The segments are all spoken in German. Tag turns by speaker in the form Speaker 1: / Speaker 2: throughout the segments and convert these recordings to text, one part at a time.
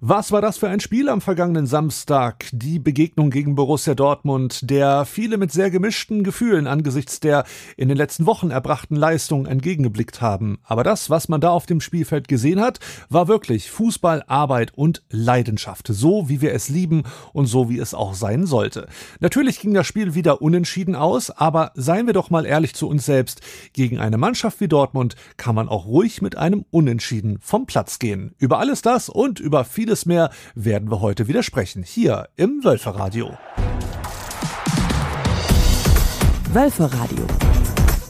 Speaker 1: Was war das für ein Spiel am vergangenen Samstag? Die Begegnung gegen Borussia Dortmund, der viele mit sehr gemischten Gefühlen angesichts der in den letzten Wochen erbrachten Leistungen entgegengeblickt haben. Aber das, was man da auf dem Spielfeld gesehen hat, war wirklich Fußball, Arbeit und Leidenschaft. So wie wir es lieben und so wie es auch sein sollte. Natürlich ging das Spiel wieder unentschieden aus, aber seien wir doch mal ehrlich zu uns selbst. Gegen eine Mannschaft wie Dortmund kann man auch ruhig mit einem Unentschieden vom Platz gehen. Über alles das und über viele vieles mehr werden wir heute wieder sprechen, hier im Wölferradio.
Speaker 2: Wölferradio,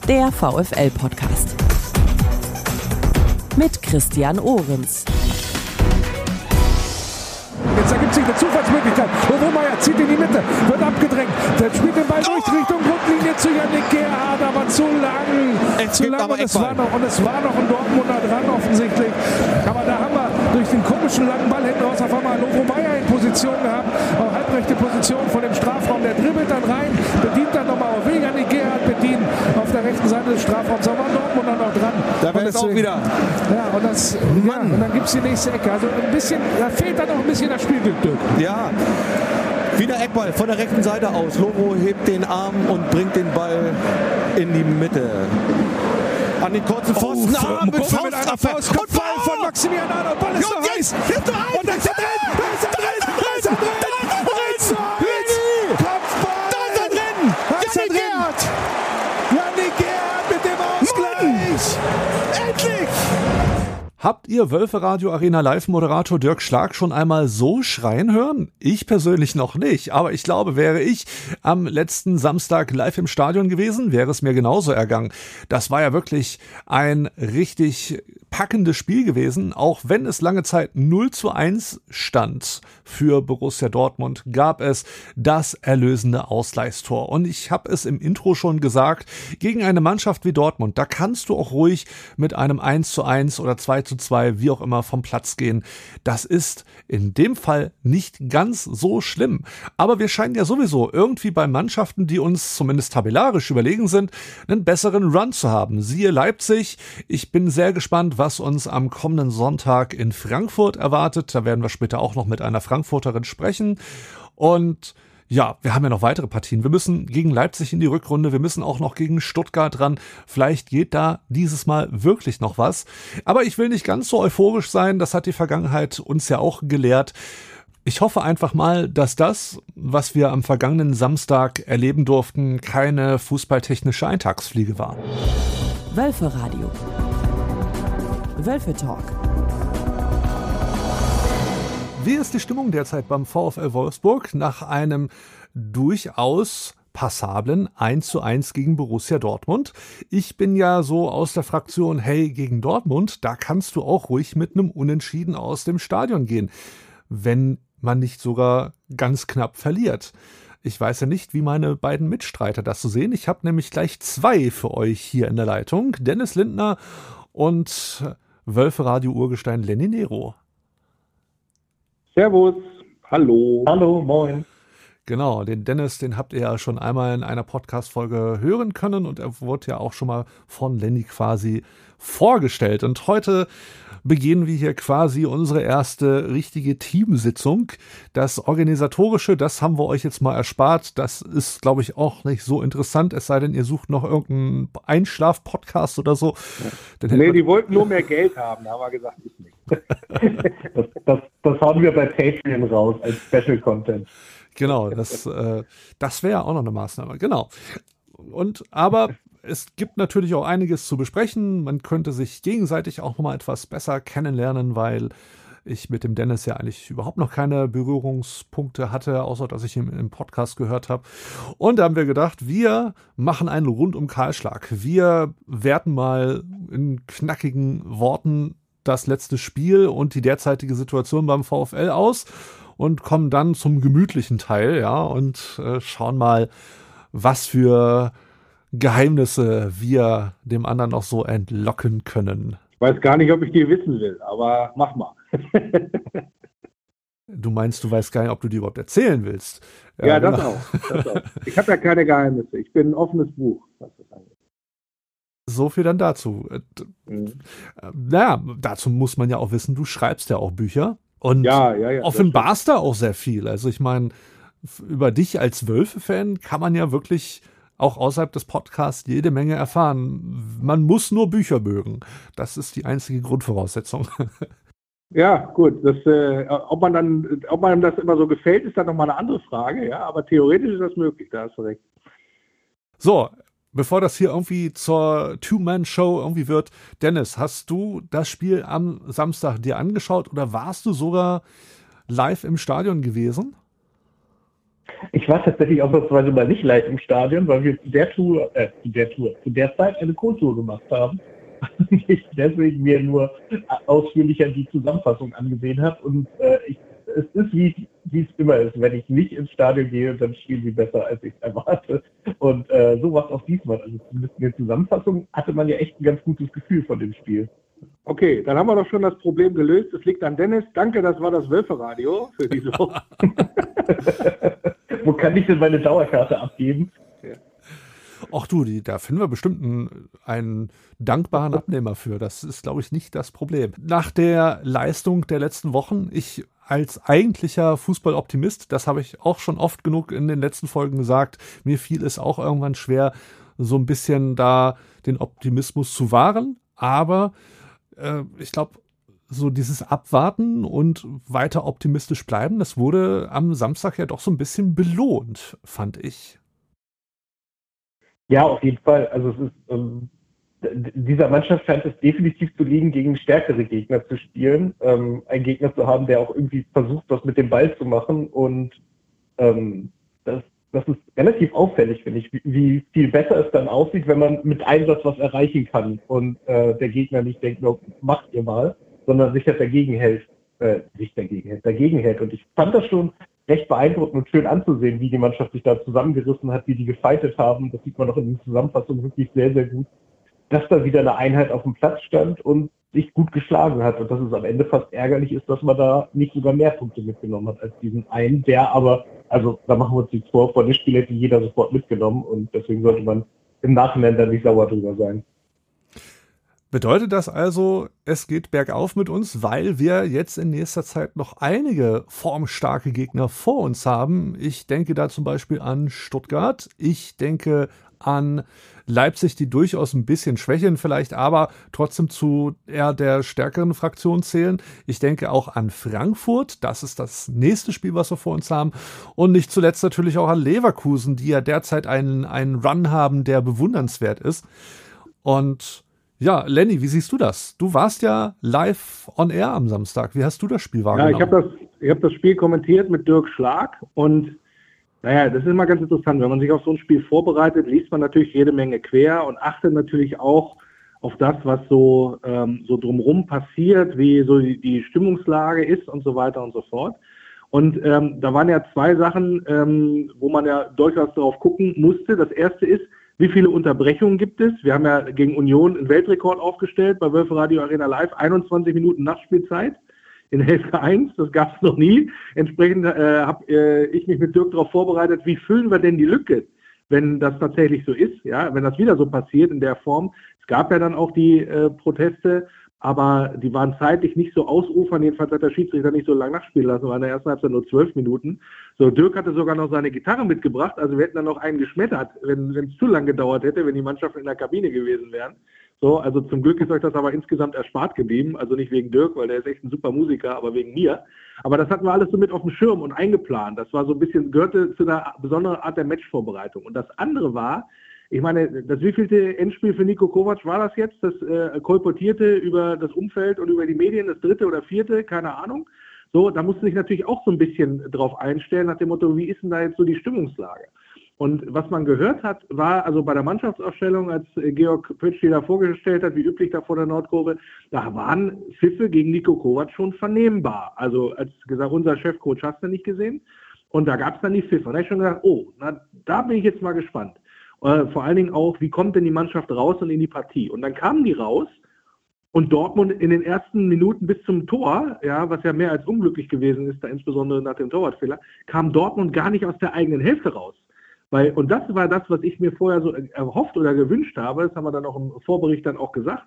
Speaker 2: der VFL-Podcast. Mit Christian Ohrens.
Speaker 3: Jetzt ergibt sich eine Zufallsmöglichkeit. Obermeier zieht in die Mitte, wird abgedrängt, der spielt den Ball durch Richtung Grundlinie zu Janik Gerhard, aber zu lang. Es zu lang und es, war noch, und es war noch ein Dortmunder dran offensichtlich. Aber da durch den komischen langen Ball hinten raus auf einmal Lovo Meyer in Position gehabt, auch halbrechte Position vor dem Strafraum. Der dribbelt dann rein, bedient dann nochmal auf Weg an die Gerhard, bedient auf der rechten Seite des Strafraums. Da war Dortmund dann noch dran.
Speaker 4: Da wäre es auch wieder.
Speaker 3: Ja, und, das, ja, und dann gibt es die nächste Ecke. Also ein bisschen, da fehlt dann noch ein bisschen das Spielglück.
Speaker 4: Ja. Wieder Eckball von der rechten Seite aus. Lobo hebt den Arm und bringt den Ball in die Mitte an den kurzen Pfosten.
Speaker 3: Oh, ah, mit, Faust, mit einer Faust. Und Ball von Maximilian Arnold. Ball ist noch heiß. Und da ist er drin. Da ist er drin. Da ist er drin.
Speaker 1: Habt ihr Wölferadio Arena Live Moderator Dirk Schlag schon einmal so schreien hören? Ich persönlich noch nicht, aber ich glaube, wäre ich am letzten Samstag live im Stadion gewesen, wäre es mir genauso ergangen. Das war ja wirklich ein richtig packendes Spiel gewesen, auch wenn es lange Zeit 0 zu 1 stand für Borussia Dortmund, gab es das erlösende Ausgleichstor. Und ich habe es im Intro schon gesagt, gegen eine Mannschaft wie Dortmund, da kannst du auch ruhig mit einem 1 zu 1 oder 2 zu 2, wie auch immer, vom Platz gehen. Das ist in dem Fall nicht ganz so schlimm. Aber wir scheinen ja sowieso irgendwie bei Mannschaften, die uns zumindest tabellarisch überlegen sind, einen besseren Run zu haben. Siehe Leipzig. Ich bin sehr gespannt, was uns am kommenden Sonntag in Frankfurt erwartet. Da werden wir später auch noch mit einer Frankfurterin sprechen. Und ja, wir haben ja noch weitere Partien. Wir müssen gegen Leipzig in die Rückrunde. Wir müssen auch noch gegen Stuttgart ran. Vielleicht geht da dieses Mal wirklich noch was. Aber ich will nicht ganz so euphorisch sein. Das hat die Vergangenheit uns ja auch gelehrt. Ich hoffe einfach mal, dass das, was wir am vergangenen Samstag erleben durften, keine fußballtechnische Eintagsfliege war.
Speaker 2: Wölfe Wölfe Talk.
Speaker 1: Wie ist die Stimmung derzeit beim VfL Wolfsburg nach einem durchaus passablen 1 zu 1 gegen Borussia Dortmund. Ich bin ja so aus der Fraktion, hey, gegen Dortmund, da kannst du auch ruhig mit einem Unentschieden aus dem Stadion gehen, wenn man nicht sogar ganz knapp verliert. Ich weiß ja nicht, wie meine beiden Mitstreiter das so sehen. Ich habe nämlich gleich zwei für euch hier in der Leitung. Dennis Lindner und Wölfe Radio Urgestein Lenny Nero.
Speaker 5: Servus, hallo.
Speaker 4: Hallo, moin.
Speaker 1: Genau, den Dennis, den habt ihr ja schon einmal in einer Podcast-Folge hören können und er wurde ja auch schon mal von Lenny quasi vorgestellt. Und heute beginnen wir hier quasi unsere erste richtige Teamsitzung. Das Organisatorische, das haben wir euch jetzt mal erspart. Das ist, glaube ich, auch nicht so interessant, es sei denn, ihr sucht noch irgendeinen Einschlaf-Podcast oder so.
Speaker 5: Ja. Nee, die wollten nur mehr Geld haben, da haben wir gesagt, ich nicht.
Speaker 4: das, das, das hauen wir bei Patreon raus als Special Content.
Speaker 1: Genau, das, äh, das wäre auch noch eine Maßnahme. Genau. Und aber es gibt natürlich auch einiges zu besprechen. Man könnte sich gegenseitig auch noch mal etwas besser kennenlernen, weil ich mit dem Dennis ja eigentlich überhaupt noch keine Berührungspunkte hatte, außer dass ich ihn im Podcast gehört habe. Und da haben wir gedacht, wir machen einen rundum Kahlschlag. Wir werten mal in knackigen Worten das letzte Spiel und die derzeitige Situation beim VfL aus und kommen dann zum gemütlichen Teil, ja, und äh, schauen mal, was für Geheimnisse wir dem anderen noch so entlocken können.
Speaker 5: Ich weiß gar nicht, ob ich die wissen will, aber mach mal.
Speaker 1: du meinst, du weißt gar nicht, ob du die überhaupt erzählen willst.
Speaker 5: Ja, ja das, genau. auch, das auch. Ich habe ja keine Geheimnisse. Ich bin ein offenes Buch.
Speaker 1: So viel dann dazu. Mhm. Naja, dazu muss man ja auch wissen, du schreibst ja auch Bücher. Und ja, ja, ja, offenbarst da auch sehr viel. Also ich meine, über dich als Wölfe-Fan kann man ja wirklich auch außerhalb des Podcasts jede Menge erfahren. Man muss nur Bücher mögen. Das ist die einzige Grundvoraussetzung.
Speaker 5: Ja, gut. Das, äh, ob man dann, ob man das immer so gefällt, ist dann nochmal eine andere Frage, ja. Aber theoretisch ist das möglich, da hast du recht.
Speaker 1: So, bevor das hier irgendwie zur Two-Man-Show irgendwie wird, Dennis, hast du das Spiel am Samstag dir angeschaut oder warst du sogar live im Stadion gewesen?
Speaker 6: Ich war tatsächlich ausnahmsweise mal nicht live im Stadion, weil wir zu der Tour, äh, zu der Tour, zu der Zeit eine Co-Tour gemacht haben. deswegen mir nur ausführlicher die Zusammenfassung angesehen habe. Und äh, ich, es ist, wie, wie es immer ist. Wenn ich nicht ins Stadion gehe, dann spielen sie besser, als ich erwarte. Und äh, so war es auch diesmal. Also zumindest in der Zusammenfassung hatte man ja echt ein ganz gutes Gefühl von dem Spiel.
Speaker 5: Okay, dann haben wir doch schon das Problem gelöst. Es liegt an Dennis. Danke, das war das Wölferadio für diese Woche.
Speaker 6: Wo kann ich denn meine Dauerkarte abgeben?
Speaker 1: Ach du, die, da finden wir bestimmt einen, einen dankbaren Abnehmer für. Das ist, glaube ich, nicht das Problem. Nach der Leistung der letzten Wochen, ich als eigentlicher Fußballoptimist, das habe ich auch schon oft genug in den letzten Folgen gesagt, mir fiel es auch irgendwann schwer, so ein bisschen da den Optimismus zu wahren. Aber äh, ich glaube, so dieses Abwarten und weiter optimistisch bleiben, das wurde am Samstag ja doch so ein bisschen belohnt, fand ich.
Speaker 6: Ja, auf jeden Fall. Also es ist, ähm, dieser Mannschaft scheint es definitiv zu liegen, gegen stärkere Gegner zu spielen. Ähm, ein Gegner zu haben, der auch irgendwie versucht, was mit dem Ball zu machen. Und ähm, das, das ist relativ auffällig, finde ich, wie, wie, viel besser es dann aussieht, wenn man mit Einsatz was erreichen kann und äh, der Gegner nicht denkt, no, macht ihr mal, sondern sich halt dagegen hält, äh, sich dagegen hält, dagegen hält. Und ich fand das schon recht beeindruckend und schön anzusehen, wie die Mannschaft sich da zusammengerissen hat, wie die gefeitet haben. Das sieht man auch in der Zusammenfassung wirklich sehr, sehr gut. Dass da wieder eine Einheit auf dem Platz stand und sich gut geschlagen hat und dass es am Ende fast ärgerlich ist, dass man da nicht sogar mehr Punkte mitgenommen hat als diesen einen, der aber, also da machen wir uns nichts vor, vor dem Spiel hätte jeder sofort mitgenommen und deswegen sollte man im Nachhinein dann nicht sauer drüber sein.
Speaker 1: Bedeutet das also, es geht bergauf mit uns, weil wir jetzt in nächster Zeit noch einige formstarke Gegner vor uns haben? Ich denke da zum Beispiel an Stuttgart. Ich denke an Leipzig, die durchaus ein bisschen schwächeln vielleicht, aber trotzdem zu eher der stärkeren Fraktion zählen. Ich denke auch an Frankfurt. Das ist das nächste Spiel, was wir vor uns haben. Und nicht zuletzt natürlich auch an Leverkusen, die ja derzeit einen, einen Run haben, der bewundernswert ist. Und ja, Lenny, wie siehst du das? Du warst ja live on air am Samstag. Wie hast du das Spiel wahrgenommen?
Speaker 5: Ja, ich habe das, hab das Spiel kommentiert mit Dirk Schlag und naja, das ist immer ganz interessant. Wenn man sich auf so ein Spiel vorbereitet, liest man natürlich jede Menge quer und achtet natürlich auch auf das, was so, ähm, so drumherum passiert, wie so die, die Stimmungslage ist und so weiter und so fort. Und ähm, da waren ja zwei Sachen, ähm, wo man ja durchaus darauf gucken musste. Das erste ist, wie viele Unterbrechungen gibt es? Wir haben ja gegen Union einen Weltrekord aufgestellt bei Wölfe Radio Arena Live, 21 Minuten Nachspielzeit in Hälfte 1, das gab es noch nie. Entsprechend äh, habe äh, ich mich mit Dirk darauf vorbereitet, wie füllen wir denn die Lücke, wenn das tatsächlich so ist, ja, wenn das wieder so passiert in der Form. Es gab ja dann auch die äh, Proteste aber die waren zeitlich nicht so ausufern. Jedenfalls hat der Schiedsrichter nicht so lange nachspielen lassen, war in der ersten Halbzeit nur zwölf Minuten. So, Dirk hatte sogar noch seine Gitarre mitgebracht, also wir hätten dann noch einen geschmettert, wenn es zu lang gedauert hätte, wenn die Mannschaften in der Kabine gewesen wären. So, also zum Glück ist euch das aber insgesamt erspart geblieben, also nicht wegen Dirk, weil der ist echt ein super Musiker, aber wegen mir. Aber das hatten wir alles so mit auf dem Schirm und eingeplant. Das war so ein bisschen, gehörte zu einer besonderen Art der Matchvorbereitung. Und das andere war, ich meine, das wievielte Endspiel für Nico Kovac war das jetzt? Das äh, kolportierte über das Umfeld und über die Medien, das dritte oder vierte, keine Ahnung. So, da musste sich natürlich auch so ein bisschen drauf einstellen, nach dem Motto, wie ist denn da jetzt so die Stimmungslage? Und was man gehört hat, war also bei der Mannschaftsaufstellung, als Georg Pötsch die da vorgestellt hat, wie üblich da vor der Nordkurve, da waren Pfiffe gegen Nico Kovac schon vernehmbar. Also als gesagt, unser Chefcoach hast du nicht gesehen. Und da gab es dann die Pfiffe. Und da habe ich schon gedacht, oh, na, da bin ich jetzt mal gespannt. Äh, vor allen Dingen auch, wie kommt denn die Mannschaft raus und in die Partie? Und dann kamen die raus und Dortmund in den ersten Minuten bis zum Tor, ja, was ja mehr als unglücklich gewesen ist, da insbesondere nach dem Torwartfehler, kam Dortmund gar nicht aus der eigenen Hälfte raus. Weil, und das war das, was ich mir vorher so erhofft oder gewünscht habe, das haben wir dann auch im Vorbericht dann auch gesagt.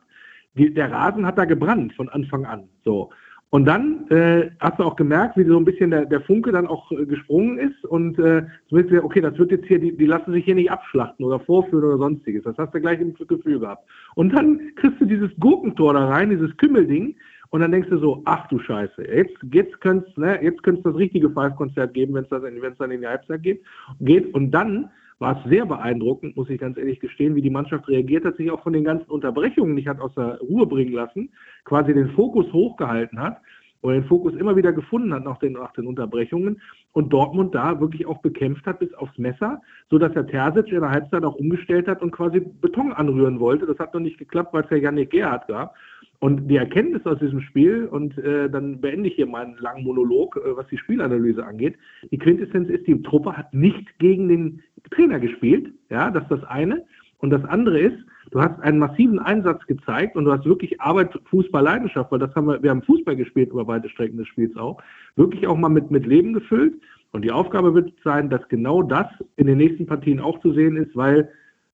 Speaker 5: Die, der Rasen hat da gebrannt von Anfang an. So. Und dann äh, hast du auch gemerkt, wie so ein bisschen der, der Funke dann auch äh, gesprungen ist und äh, so wird okay, das wird jetzt hier, die, die lassen sich hier nicht abschlachten oder vorführen oder sonstiges. Das hast du gleich im Gefühl gehabt. Und dann kriegst du dieses Gurkentor da rein, dieses Kümmelding, und dann denkst du so, ach du Scheiße, jetzt, jetzt könnte es ne, jetzt das richtige Five-Konzert geben, wenn es dann in die Halbzeit geht. geht. Und dann war es sehr beeindruckend, muss ich ganz ehrlich gestehen, wie die Mannschaft reagiert hat, sich auch von den ganzen Unterbrechungen nicht hat aus der Ruhe bringen lassen, quasi den Fokus hochgehalten hat und den Fokus immer wieder gefunden hat nach den, nach den Unterbrechungen und Dortmund da wirklich auch bekämpft hat bis aufs Messer, so dass der Terzic in der Halbzeit auch umgestellt hat und quasi Beton anrühren wollte. Das hat noch nicht geklappt, weil es ja Yannick Gerhardt gab. Und die Erkenntnis aus diesem Spiel, und äh, dann beende ich hier meinen langen Monolog, äh, was die Spielanalyse angeht, die Quintessenz ist, die Truppe hat nicht gegen den Trainer gespielt, ja, das ist das eine. Und das andere ist, du hast einen massiven Einsatz gezeigt und du hast wirklich Arbeit, Fußball, Leidenschaft, weil das haben wir, wir haben Fußball gespielt über weite Strecken des Spiels auch, wirklich auch mal mit, mit Leben gefüllt. Und die Aufgabe wird sein, dass genau das in den nächsten Partien auch zu sehen ist, weil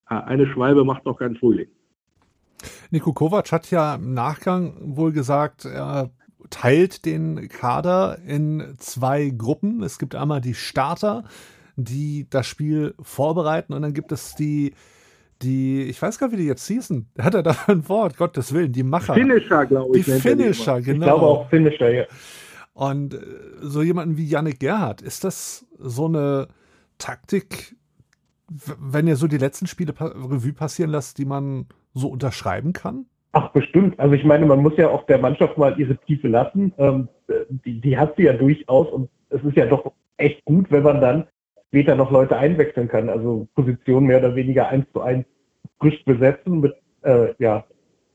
Speaker 5: äh, eine Schwalbe macht noch keinen Frühling.
Speaker 1: Nico Kovac hat ja im Nachgang wohl gesagt, er teilt den Kader in zwei Gruppen. Es gibt einmal die Starter, die das Spiel vorbereiten und dann gibt es die die, ich weiß gar nicht, wie die jetzt hießen. Hat er da ein Wort? Gottes Willen, die Macher.
Speaker 5: Finisher, glaube
Speaker 1: ich. Die Finisher, genau.
Speaker 6: Ich glaube auch Finisher, ja.
Speaker 1: Und äh, so jemanden wie Yannick Gerhardt, ist das so eine Taktik, wenn ihr so die letzten Spiele Revue passieren lasst, die man so unterschreiben kann?
Speaker 6: Ach, bestimmt. Also ich meine, man muss ja auch der Mannschaft mal ihre Tiefe lassen. Ähm, die, die hat sie ja durchaus und es ist ja doch echt gut, wenn man dann später noch Leute einwechseln kann. Also Positionen mehr oder weniger eins zu eins frisch besetzen mit äh, ja,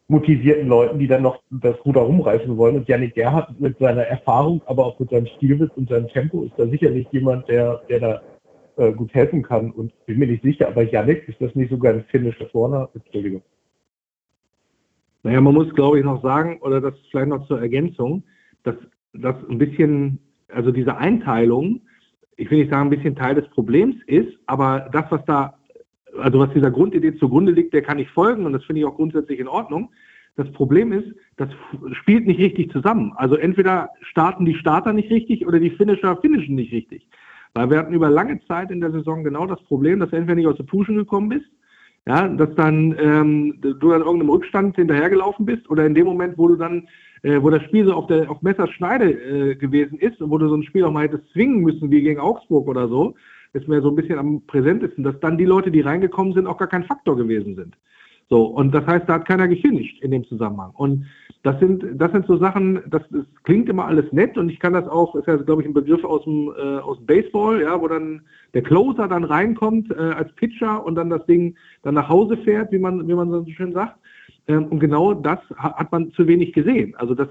Speaker 6: motivierten Leuten, die dann noch das Ruder rumreißen wollen. Und Janik Gerhardt mit seiner Erfahrung, aber auch mit seinem Stilwitz und seinem Tempo ist da sicherlich jemand, der, der da äh, gut helfen kann. Und bin mir nicht sicher, aber Janik, ist das nicht sogar ein finnischer Vorne? Entschuldigung.
Speaker 5: Naja, man muss, glaube ich, noch sagen, oder das vielleicht noch zur Ergänzung, dass das ein bisschen, also diese Einteilung, ich will nicht sagen, ein bisschen Teil des Problems ist, aber das, was da, also was dieser Grundidee zugrunde liegt, der kann ich folgen und das finde ich auch grundsätzlich in Ordnung. Das Problem ist, das spielt nicht richtig zusammen. Also entweder starten die Starter nicht richtig oder die Finisher finishen nicht richtig. Weil wir hatten über lange Zeit in der Saison genau das Problem, dass du entweder nicht aus der Puschen gekommen bist ja, dass dann ähm, du an irgendeinem Rückstand hinterhergelaufen bist oder in dem Moment, wo du dann, äh, wo das Spiel so auf der auf Messerschneide äh, gewesen ist und wo du so ein Spiel auch mal hättest zwingen müssen, wie gegen Augsburg oder so, ist mir so ein bisschen am präsentesten, dass dann die Leute, die reingekommen sind, auch gar kein Faktor gewesen sind. So, und das heißt, da hat keiner gefinisht in dem Zusammenhang. Und das sind, das sind so Sachen, das, das klingt immer alles nett und ich kann das auch, ist ja, glaube ich, ein Begriff aus dem, äh, aus dem Baseball, ja, wo dann der Closer dann reinkommt äh, als Pitcher und dann das Ding dann nach Hause fährt, wie man, wie man so schön sagt. Ähm, und genau das hat man zu wenig gesehen. Also das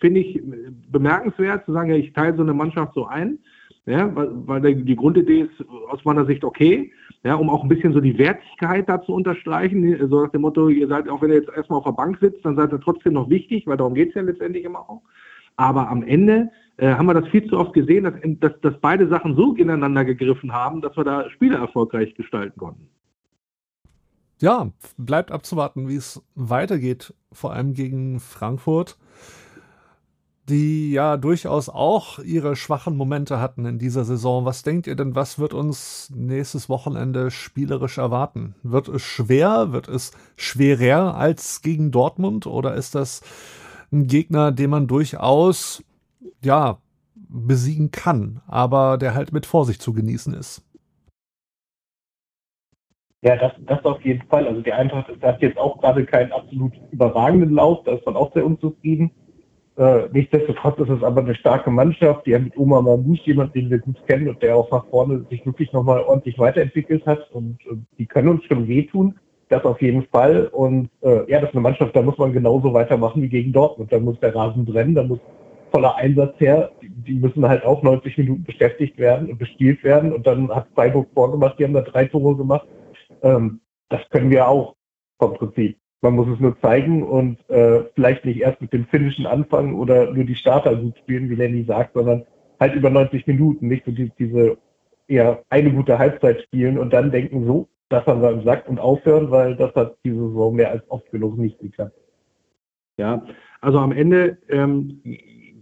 Speaker 5: finde ich bemerkenswert, zu sagen, ja, ich teile so eine Mannschaft so ein. Ja, weil, weil die Grundidee ist aus meiner Sicht okay, ja, um auch ein bisschen so die Wertigkeit da zu unterstreichen, so nach dem Motto, ihr seid, auch wenn ihr jetzt erstmal auf der Bank sitzt, dann seid ihr trotzdem noch wichtig, weil darum geht es ja letztendlich immer auch. Aber am Ende äh, haben wir das viel zu oft gesehen, dass, dass, dass beide Sachen so ineinander gegriffen haben, dass wir da Spiele erfolgreich gestalten konnten.
Speaker 1: Ja, bleibt abzuwarten, wie es weitergeht, vor allem gegen Frankfurt die ja durchaus auch ihre schwachen Momente hatten in dieser Saison. Was denkt ihr denn, was wird uns nächstes Wochenende spielerisch erwarten? Wird es schwer? Wird es schwerer als gegen Dortmund? Oder ist das ein Gegner, den man durchaus, ja, besiegen kann, aber der halt mit Vorsicht zu genießen ist?
Speaker 6: Ja, das, das auf jeden Fall. Also die Eintracht hat jetzt auch gerade keinen absolut überragenden Lauf, da ist man auch sehr unzufrieden. Äh, nichtsdestotrotz ist es aber eine starke Mannschaft, die ja mit Oma Mamouche jemand, den wir gut kennen und der auch nach vorne sich wirklich nochmal ordentlich weiterentwickelt hat und äh, die können uns schon wehtun. Das auf jeden Fall. Und äh, ja, das ist eine Mannschaft, da muss man genauso weitermachen wie gegen Dortmund. Da muss der Rasen brennen, da muss voller Einsatz her. Die, die müssen halt auch 90 Minuten beschäftigt werden und bespielt werden. Und dann hat Freiburg vorgemacht, die haben da drei Tore gemacht. Ähm, das können wir auch vom Prinzip. Man muss es nur zeigen und äh, vielleicht nicht erst mit dem Finnischen anfangen oder nur die Starter gut spielen, wie Lenny sagt, sondern halt über 90 Minuten, nicht so die, diese eher eine gute Halbzeit spielen und dann denken, so, das haben wir im Sack und aufhören, weil das hat diese Saison mehr als oft genug nicht geklappt.
Speaker 5: Ja, also am Ende ähm,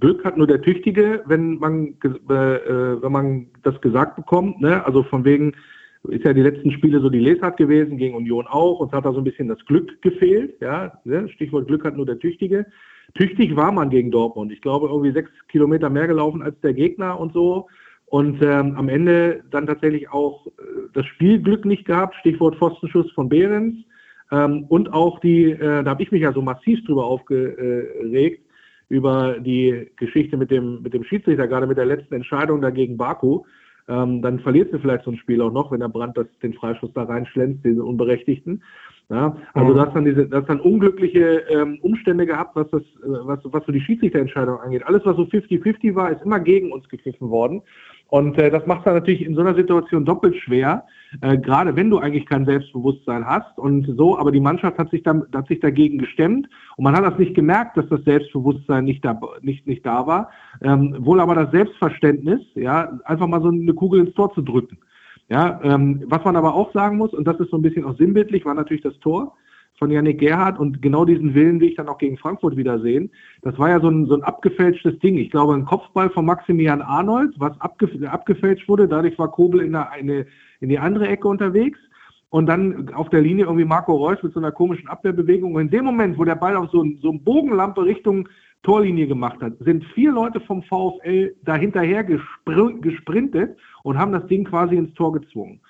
Speaker 5: Glück hat nur der Tüchtige, wenn man, äh, äh, wenn man das gesagt bekommt. Ne? Also von wegen ist ja die letzten Spiele so die Lesart gewesen, gegen Union auch. Uns hat da so ein bisschen das Glück gefehlt. Ja? Ne? Stichwort Glück hat nur der Tüchtige. Tüchtig war man gegen Dortmund. Ich glaube, irgendwie sechs Kilometer mehr gelaufen als der Gegner und so. Und ähm, am Ende dann tatsächlich auch äh, das Spielglück nicht gehabt, Stichwort Pfostenschuss von Behrens. Ähm, und auch die, äh, da habe ich mich ja so massiv drüber aufgeregt, über die Geschichte mit dem, mit dem Schiedsrichter, gerade mit der letzten Entscheidung dagegen Baku. Ähm, dann verliert sie vielleicht so ein Spiel auch noch, wenn der Brand das, den Freischuss da reinschlänzt, diesen Unberechtigten. Ja, also du hast dann diese, das dann unglückliche ähm, Umstände gehabt, was das, äh, was, was so die Schiedsrichterentscheidung angeht. Alles, was so 50-50 war, ist immer gegen uns gepfiffen worden. Und äh, das macht es dann natürlich in so einer Situation doppelt schwer, äh, gerade wenn du eigentlich kein Selbstbewusstsein hast und so, aber die Mannschaft hat sich, dann, hat sich dagegen gestemmt und man hat das nicht gemerkt, dass das Selbstbewusstsein nicht da, nicht, nicht da war, ähm, wohl aber das Selbstverständnis, ja, einfach mal so eine Kugel ins Tor zu drücken. Ja, ähm, was man aber auch sagen muss, und das ist so ein bisschen auch sinnbildlich, war natürlich das Tor von Yannick Gerhardt und genau diesen Willen will ich dann auch gegen Frankfurt wiedersehen. Das war ja so ein, so ein abgefälschtes Ding. Ich glaube, ein Kopfball von Maximilian Arnold, was abgef abgefälscht wurde. Dadurch war Kobel in, eine, in die andere Ecke unterwegs. Und dann auf der Linie irgendwie Marco Reus mit so einer komischen Abwehrbewegung. Und in dem Moment, wo der Ball auf so, ein, so eine Bogenlampe Richtung Torlinie gemacht hat, sind vier Leute vom VfL dahinterher gesprintet und haben das Ding quasi ins Tor gezwungen.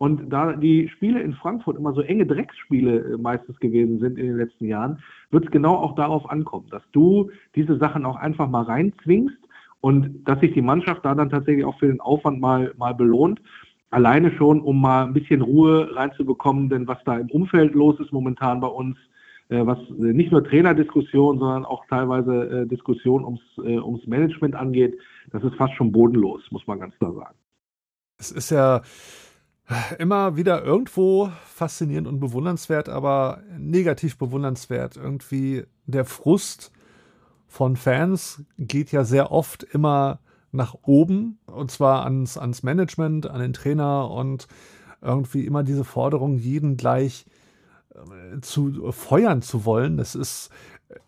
Speaker 5: Und da die Spiele in Frankfurt immer so enge Drecksspiele äh, meistens gewesen sind in den letzten Jahren, wird es genau auch darauf ankommen, dass du diese Sachen auch einfach mal reinzwingst und dass sich die Mannschaft da dann tatsächlich auch für den Aufwand mal, mal belohnt. Alleine schon, um mal ein bisschen Ruhe reinzubekommen, denn was da im Umfeld los ist momentan bei uns, äh, was äh, nicht nur Trainerdiskussion, sondern auch teilweise Diskussion ums, ums Management angeht, das ist fast schon bodenlos, muss man ganz klar sagen.
Speaker 1: Es ist ja immer wieder irgendwo faszinierend und bewundernswert, aber negativ bewundernswert. Irgendwie der Frust von Fans geht ja sehr oft immer nach oben und zwar ans, ans Management, an den Trainer und irgendwie immer diese Forderung, jeden gleich zu feuern zu wollen. Das ist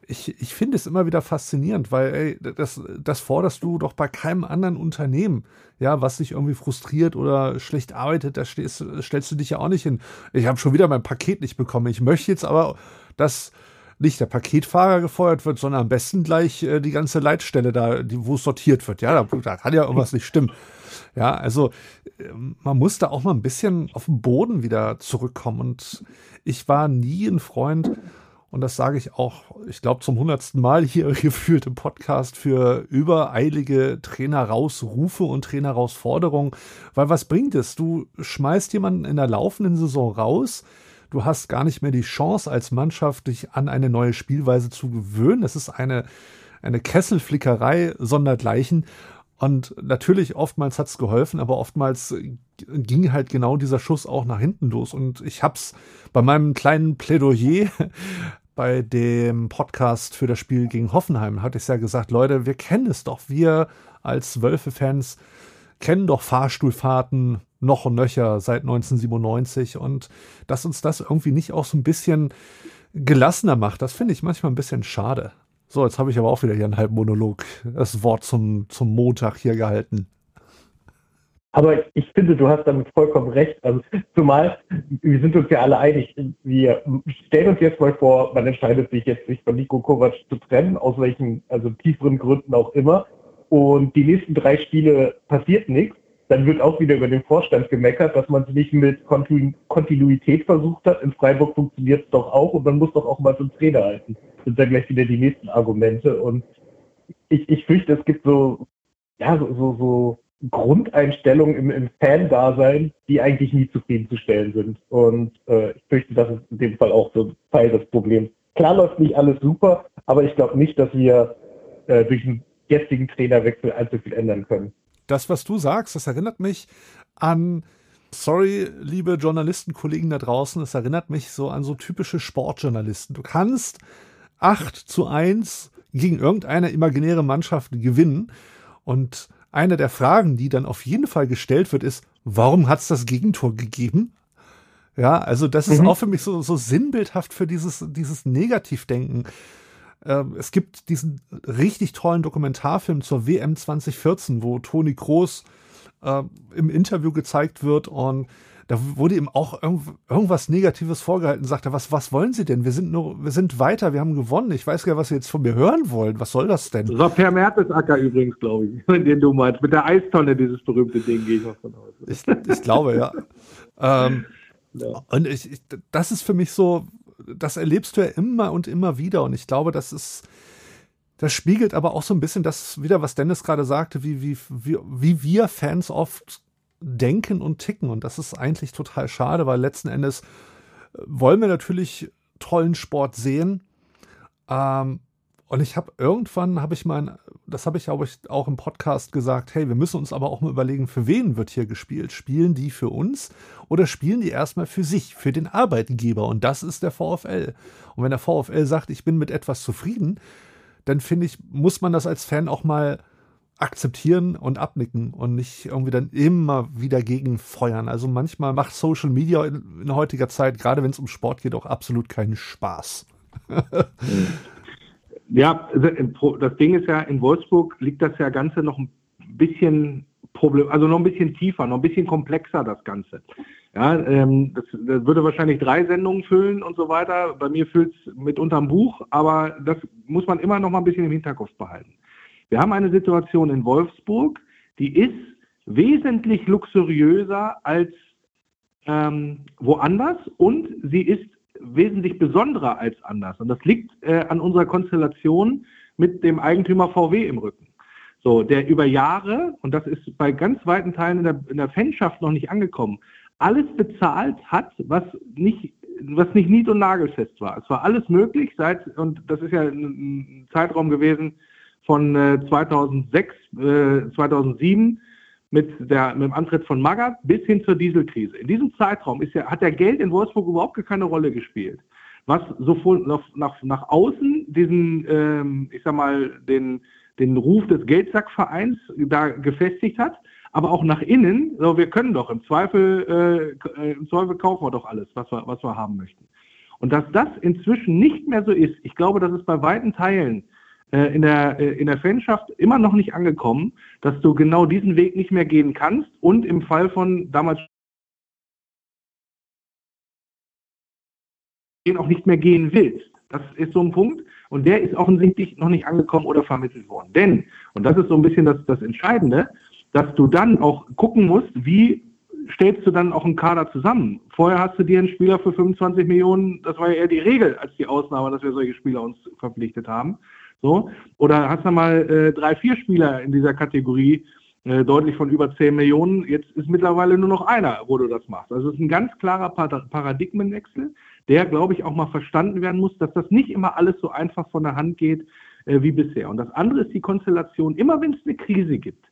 Speaker 1: ich, ich finde es immer wieder faszinierend, weil ey, das, das forderst du doch bei keinem anderen Unternehmen, ja, was dich irgendwie frustriert oder schlecht arbeitet, da stehst, stellst du dich ja auch nicht hin. Ich habe schon wieder mein Paket nicht bekommen. Ich möchte jetzt aber, dass nicht der Paketfahrer gefeuert wird, sondern am besten gleich äh, die ganze Leitstelle da, die, wo es sortiert wird. Ja, da, da kann ja irgendwas nicht stimmen. Ja, also ähm, man muss da auch mal ein bisschen auf den Boden wieder zurückkommen. Und ich war nie ein Freund und das sage ich auch, ich glaube, zum hundertsten Mal hier gefühlt im Podcast für übereilige Trainer-Rausrufe und Trainer-Rausforderungen. Weil was bringt es? Du schmeißt jemanden in der laufenden Saison raus. Du hast gar nicht mehr die Chance als Mannschaft, dich an eine neue Spielweise zu gewöhnen. Es ist eine, eine Kesselflickerei sondergleichen. Und natürlich, oftmals hat's geholfen, aber oftmals ging halt genau dieser Schuss auch nach hinten los. Und ich hab's bei meinem kleinen Plädoyer bei dem Podcast für das Spiel gegen Hoffenheim, hatte ich ja gesagt, Leute, wir kennen es doch. Wir als Wölfe-Fans kennen doch Fahrstuhlfahrten noch und nöcher seit 1997 und dass uns das irgendwie nicht auch so ein bisschen gelassener macht, das finde ich manchmal ein bisschen schade. So, jetzt habe ich aber auch wieder hier einen halben Monolog, das Wort zum, zum Montag hier gehalten.
Speaker 6: Aber ich finde, du hast damit vollkommen recht. Also, zumal, wir sind uns ja alle einig, wir stellen uns jetzt mal vor, man entscheidet sich jetzt, sich von Nico Kovac zu trennen, aus welchen, also tieferen Gründen auch immer. Und die nächsten drei Spiele passiert nichts. Dann wird auch wieder über den Vorstand gemeckert, dass man es nicht mit Kontinuität versucht hat. In Freiburg funktioniert es doch auch und man muss doch auch mal zum Trainer halten sind dann gleich wieder die nächsten Argumente. Und ich, ich fürchte, es gibt so, ja, so, so, so Grundeinstellungen im, im Fan-Dasein, die eigentlich nie zufriedenzustellen sind. Und äh, ich fürchte, das ist in dem Fall auch so Teil des Problems. Klar läuft nicht alles super, aber ich glaube nicht, dass wir äh, durch einen jetzigen Trainerwechsel allzu viel ändern können.
Speaker 1: Das, was du sagst, das erinnert mich an Sorry, liebe Journalistenkollegen da draußen, es erinnert mich so an so typische Sportjournalisten. Du kannst 8 zu 1 gegen irgendeine imaginäre Mannschaft gewinnen. Und eine der Fragen, die dann auf jeden Fall gestellt wird, ist, warum hat es das Gegentor gegeben? Ja, also das ist mhm. auch für mich so, so sinnbildhaft für dieses, dieses Negativdenken. Äh, es gibt diesen richtig tollen Dokumentarfilm zur WM 2014, wo Toni Kroos äh, im Interview gezeigt wird und da wurde ihm auch irgend, irgendwas Negatives vorgehalten, sagt er, was, was wollen Sie denn? Wir sind nur, wir sind weiter, wir haben gewonnen. Ich weiß gar nicht, was Sie jetzt von mir hören wollen. Was soll das denn?
Speaker 5: Das war Per Mertesacker übrigens, glaube ich, den du meinst. Mit der Eistonne, dieses berühmte Ding, gehe ich mal von aus.
Speaker 1: Ich, ich glaube, ja. ähm, ja. Und ich, ich, das ist für mich so, das erlebst du ja immer und immer wieder. Und ich glaube, das ist, das spiegelt aber auch so ein bisschen das wieder, was Dennis gerade sagte, wie, wie, wie, wie wir Fans oft denken und ticken. Und das ist eigentlich total schade, weil letzten Endes äh, wollen wir natürlich tollen Sport sehen. Ähm, und ich habe irgendwann, habe ich mein, das habe ich glaube ich auch im Podcast gesagt, hey, wir müssen uns aber auch mal überlegen, für wen wird hier gespielt? Spielen die für uns oder spielen die erstmal für sich, für den Arbeitgeber? Und das ist der VfL. Und wenn der VfL sagt, ich bin mit etwas zufrieden, dann finde ich, muss man das als Fan auch mal akzeptieren und abnicken und nicht irgendwie dann immer wieder gegenfeuern. Also manchmal macht Social Media in, in heutiger Zeit, gerade wenn es um Sport geht, auch absolut keinen Spaß.
Speaker 5: ja, also, das Ding ist ja, in Wolfsburg liegt das ja Ganze noch ein bisschen Problem, also noch ein bisschen tiefer, noch ein bisschen komplexer das Ganze. Ja, ähm, das, das, würde wahrscheinlich drei Sendungen füllen und so weiter. Bei mir füllt es mit unterm Buch, aber das muss man immer noch mal ein bisschen im Hinterkopf behalten. Wir haben eine Situation in Wolfsburg, die ist wesentlich luxuriöser als ähm, woanders und sie ist wesentlich besonderer als anders. Und das liegt äh, an unserer Konstellation mit dem Eigentümer VW im Rücken. So, der über Jahre, und das ist bei ganz weiten Teilen in der, in der Fanschaft noch nicht angekommen, alles bezahlt hat, was nicht, was nicht nied- und nagelfest war. Es war alles möglich seit, und das ist ja ein Zeitraum gewesen, von äh, 2006, äh, 2007 mit, der, mit dem Antritt von Magath bis hin zur Dieselkrise. In diesem Zeitraum ist ja, hat der Geld in Wolfsburg überhaupt keine Rolle gespielt. Was sofort nach, nach, nach außen diesen, ähm, ich sag mal, den, den Ruf des Geldsackvereins da gefestigt hat, aber auch nach innen, so, wir können doch im Zweifel, äh, im Zweifel kaufen wir doch alles, was wir, was wir haben möchten. Und dass das inzwischen nicht mehr so ist, ich glaube, das ist bei weiten Teilen äh, in der, äh, in der Fanschaft immer noch nicht angekommen, dass du genau diesen Weg nicht mehr gehen kannst und im Fall von damals den auch nicht mehr gehen willst. Das ist so ein Punkt und der ist offensichtlich noch nicht angekommen oder vermittelt worden. Denn, und das ist so ein bisschen das, das Entscheidende, dass du dann auch gucken musst, wie stellst du dann auch einen Kader zusammen. Vorher hast du dir einen Spieler für 25 Millionen, das war ja eher die Regel als die Ausnahme, dass wir solche Spieler uns verpflichtet haben. So. Oder hast du mal äh, drei, vier Spieler in dieser Kategorie, äh, deutlich von über 10 Millionen. Jetzt ist mittlerweile nur noch einer, wo du das machst. Also es ist ein ganz klarer Paradigmenwechsel, der, glaube ich, auch mal verstanden werden muss, dass das nicht immer alles so einfach von der Hand geht äh, wie bisher. Und das andere ist die Konstellation, immer wenn es eine Krise gibt,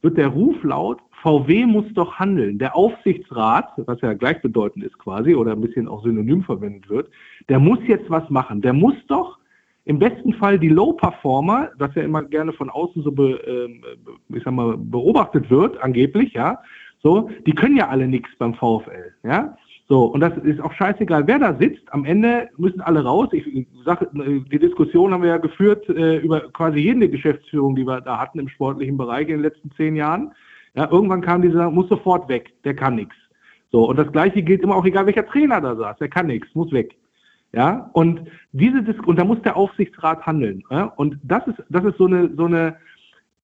Speaker 5: wird der Ruf laut, VW muss doch handeln. Der Aufsichtsrat, was ja gleichbedeutend ist quasi oder ein bisschen auch synonym verwendet wird, der muss jetzt was machen. Der muss doch im besten Fall die Low-Performer, das ja immer gerne von außen so be, äh, ich sag mal, beobachtet wird, angeblich, ja, so, die können ja alle nichts beim VfL, ja. So, und das ist auch scheißegal, wer da sitzt. Am Ende müssen alle raus. Ich, sage, die Diskussion haben wir ja geführt äh, über quasi jede Geschäftsführung, die wir da hatten im sportlichen Bereich in den letzten zehn Jahren. Ja, irgendwann kam dieser, muss sofort weg, der kann nichts. So, und das Gleiche gilt immer auch, egal welcher Trainer da saß, der kann nichts, muss weg. Ja, und diese Dis und da muss der Aufsichtsrat handeln. Ja? Und das ist, das ist so eine, so eine,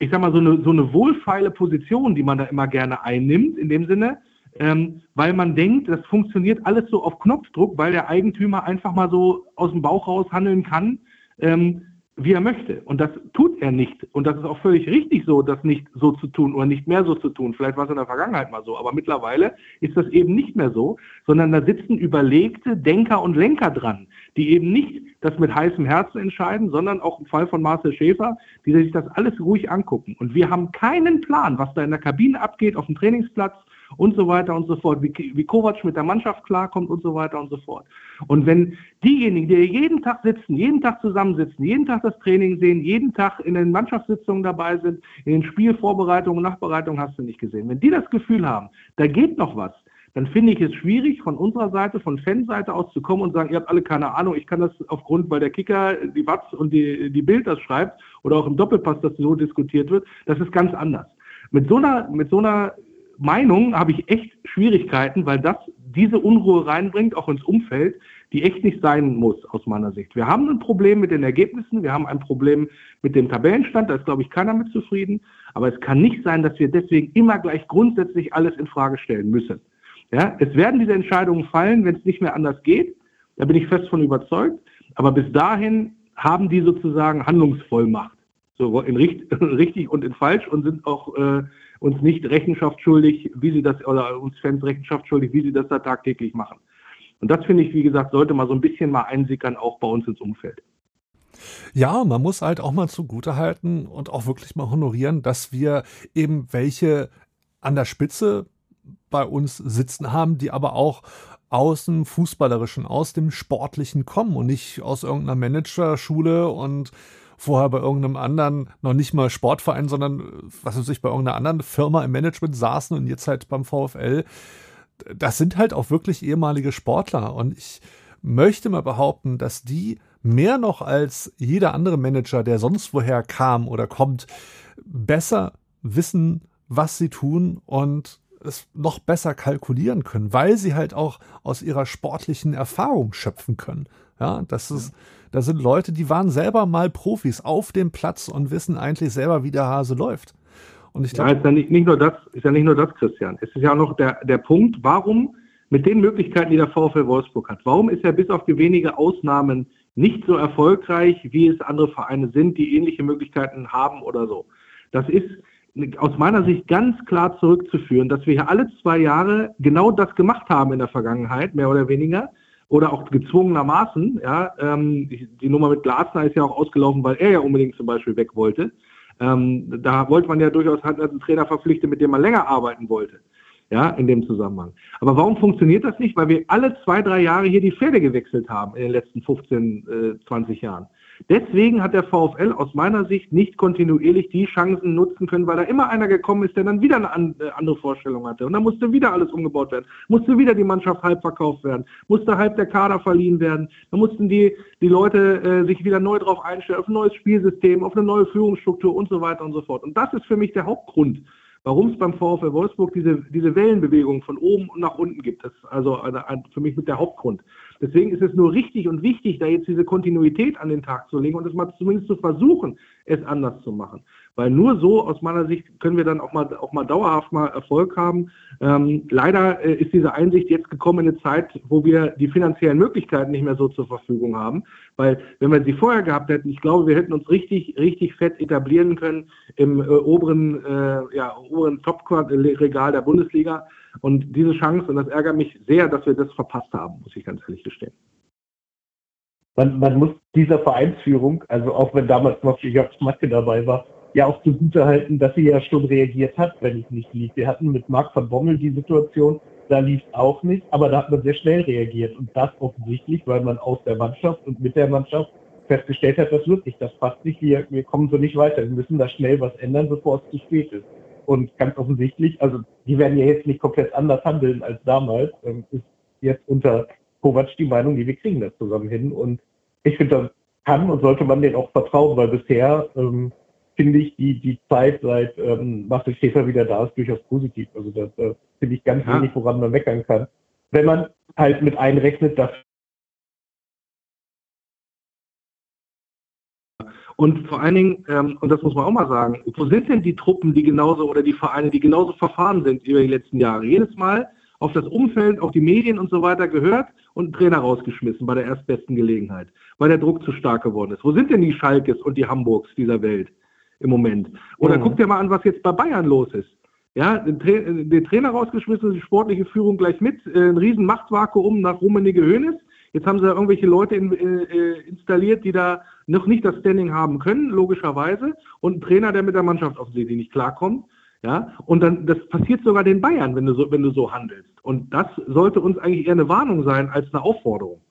Speaker 5: ich sag mal, so eine, so eine wohlfeile Position, die man da immer gerne einnimmt, in dem Sinne, ähm, weil man denkt, das funktioniert alles so auf Knopfdruck, weil der Eigentümer einfach mal so aus dem Bauch raus handeln kann. Ähm, wie er möchte. Und das tut er nicht. Und das ist auch völlig richtig so, das nicht so zu tun oder nicht mehr so zu tun. Vielleicht war es in der Vergangenheit mal so, aber mittlerweile ist das eben nicht mehr so, sondern da sitzen überlegte Denker und Lenker dran, die eben nicht das mit heißem Herzen entscheiden, sondern auch im Fall von Marcel Schäfer, die sich das alles ruhig angucken. Und wir haben keinen Plan, was da in der Kabine abgeht, auf dem Trainingsplatz, und so weiter und so fort, wie, wie Kovac mit der Mannschaft klarkommt und so weiter und so fort. Und wenn diejenigen, die jeden Tag sitzen, jeden Tag zusammensitzen, jeden Tag das Training sehen, jeden Tag in den Mannschaftssitzungen dabei sind, in den Spielvorbereitungen, Nachbereitungen hast du nicht gesehen, wenn die das Gefühl haben, da geht noch was, dann finde ich es schwierig, von unserer Seite, von Fanseite aus zu kommen und sagen, ihr habt alle keine Ahnung, ich kann das aufgrund, weil der Kicker, die Watz und die, die Bild das schreibt oder auch im Doppelpass, das so diskutiert wird, das ist ganz anders. Mit so einer, mit so einer Meinung habe ich echt Schwierigkeiten, weil das diese Unruhe reinbringt, auch ins Umfeld, die echt nicht sein muss, aus meiner Sicht. Wir haben ein Problem mit den Ergebnissen, wir haben ein Problem mit dem Tabellenstand, da ist, glaube ich, keiner mit zufrieden. Aber es kann nicht sein, dass wir deswegen immer gleich grundsätzlich alles in Frage stellen müssen. Ja, es werden diese Entscheidungen fallen, wenn es nicht mehr anders geht. Da bin ich fest von überzeugt. Aber bis dahin haben die sozusagen Handlungsvollmacht. So in richtig und in falsch und sind auch äh, uns nicht Rechenschaft schuldig, wie sie das, oder uns Fans Rechenschaft schuldig, wie sie das da tagtäglich machen. Und das finde ich, wie gesagt, sollte mal so ein bisschen mal einsickern, auch bei uns ins Umfeld.
Speaker 1: Ja, man muss halt auch mal zugute halten und auch wirklich mal honorieren, dass wir eben welche an der Spitze bei uns sitzen haben, die aber auch aus dem Fußballerischen, aus dem Sportlichen kommen und nicht aus irgendeiner Managerschule und vorher bei irgendeinem anderen, noch nicht mal Sportverein, sondern was weiß ich, bei irgendeiner anderen Firma im Management saßen und jetzt halt beim VfL. Das sind halt auch wirklich ehemalige Sportler und ich möchte mal behaupten, dass die mehr noch als jeder andere Manager, der sonst woher kam oder kommt, besser wissen, was sie tun und es noch besser kalkulieren können, weil sie halt auch aus ihrer sportlichen Erfahrung schöpfen können. Ja, das ist, da sind Leute, die waren selber mal Profis auf dem Platz und wissen eigentlich selber, wie der Hase läuft.
Speaker 5: Und ich glaube, ja, ist ja nicht, nicht nur das, ist ja nicht nur das, Christian. Es ist ja auch noch der, der Punkt, warum mit den Möglichkeiten, die der VfL Wolfsburg hat, warum ist er bis auf die wenige Ausnahmen nicht so erfolgreich, wie es andere Vereine sind, die ähnliche Möglichkeiten haben oder so? Das ist aus meiner Sicht ganz klar zurückzuführen, dass wir hier alle zwei Jahre genau das gemacht haben in der Vergangenheit, mehr oder weniger, oder auch gezwungenermaßen. Ja, ähm, die Nummer mit Glasner ist ja auch ausgelaufen, weil er ja unbedingt zum Beispiel weg wollte. Ähm, da wollte man ja durchaus halt einen Trainer verpflichten, mit dem man länger arbeiten wollte. Ja, in dem Zusammenhang. Aber warum funktioniert das nicht? Weil wir alle zwei, drei Jahre hier die Pferde gewechselt haben in den letzten 15, äh, 20 Jahren. Deswegen hat der VfL aus meiner Sicht nicht kontinuierlich die Chancen nutzen können, weil da immer einer gekommen ist, der dann wieder eine äh, andere Vorstellung hatte. Und dann musste wieder alles umgebaut werden, musste wieder die Mannschaft halb verkauft werden, musste halb der Kader verliehen werden. Dann mussten die, die Leute äh, sich wieder neu drauf einstellen, auf ein neues Spielsystem, auf eine neue Führungsstruktur und so weiter und so fort. Und das ist für mich der Hauptgrund, warum es beim VfL Wolfsburg diese, diese Wellenbewegung von oben und nach unten gibt. Das ist also für mich mit der Hauptgrund. Deswegen ist es nur richtig und wichtig, da jetzt diese Kontinuität an den Tag zu legen und es mal zumindest zu versuchen, es anders zu machen. Weil nur so, aus meiner Sicht, können wir dann auch mal, auch mal dauerhaft mal Erfolg haben. Ähm, leider äh, ist diese Einsicht jetzt gekommen in eine Zeit, wo wir die finanziellen Möglichkeiten nicht mehr so zur Verfügung haben. Weil, wenn wir sie vorher gehabt hätten, ich glaube, wir hätten uns richtig, richtig fett etablieren können im äh, oberen, äh, ja, oberen Top-Regal der Bundesliga. Und diese Chance, und das ärgert mich sehr, dass wir das verpasst haben, muss ich ganz ehrlich gestehen.
Speaker 6: Man, man muss dieser Vereinsführung, also auch wenn damals noch Jörg Schmatke dabei war, ja auch zugute halten, dass sie ja schon reagiert hat, wenn es nicht lief. Wir hatten mit Marc van Bommel die Situation, da lief es auch nicht, aber da hat man sehr schnell reagiert. Und das offensichtlich, weil man aus der Mannschaft und mit der Mannschaft festgestellt hat, das wird nicht, das passt nicht, wir, wir kommen so nicht weiter. Wir müssen da schnell was ändern, bevor es zu spät ist. Und ganz offensichtlich, also die werden ja jetzt nicht komplett anders handeln als damals, ähm, ist jetzt unter Kovac die Meinung, die wir kriegen das zusammen hin. Und ich finde, das kann und sollte man denen auch vertrauen, weil bisher ähm, finde ich die, die Zeit seit ähm, Marcel Schäfer wieder da ist durchaus positiv. Also das äh, finde ich ganz ja. wenig, woran man meckern kann. Wenn man halt mit einrechnet, dass
Speaker 5: Und vor allen Dingen, ähm, und das muss man auch mal sagen, wo sind denn die Truppen, die genauso oder die Vereine, die genauso verfahren sind über die letzten Jahre? Jedes Mal auf das Umfeld, auf die Medien und so weiter gehört und einen Trainer rausgeschmissen bei der erstbesten Gelegenheit, weil der Druck zu stark geworden ist. Wo sind denn die Schalkes und die Hamburgs dieser Welt im Moment? Oder mhm. guck dir mal an, was jetzt bei Bayern los ist. Ja, den, Tra den Trainer rausgeschmissen, die sportliche Führung gleich mit, äh, ein riesen Machtvakuum nach Rummenigge Hönes Jetzt haben sie da irgendwelche Leute in, äh, installiert, die da noch nicht das Standing haben können, logischerweise, und ein Trainer, der mit der Mannschaft offensichtlich nicht klarkommt. Ja, und dann, das passiert sogar den Bayern, wenn du so, wenn du so handelst. Und das sollte uns eigentlich eher eine Warnung sein als eine Aufforderung.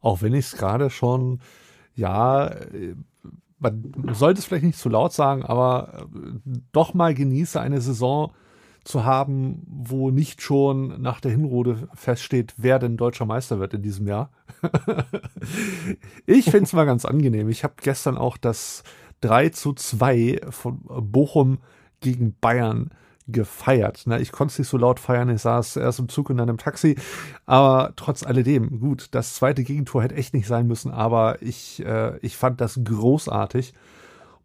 Speaker 1: Auch wenn ich es gerade schon, ja, man sollte es vielleicht nicht zu laut sagen, aber äh, doch mal genieße eine Saison zu haben, wo nicht schon nach der Hinrunde feststeht, wer denn deutscher Meister wird in diesem Jahr. ich finde es mal ganz angenehm. Ich habe gestern auch das 3 zu 2 von Bochum gegen Bayern gefeiert. Na, ich konnte es nicht so laut feiern, ich saß erst im Zug und dann im Taxi, aber trotz alledem, gut, das zweite Gegentor hätte echt nicht sein müssen, aber ich, äh, ich fand das großartig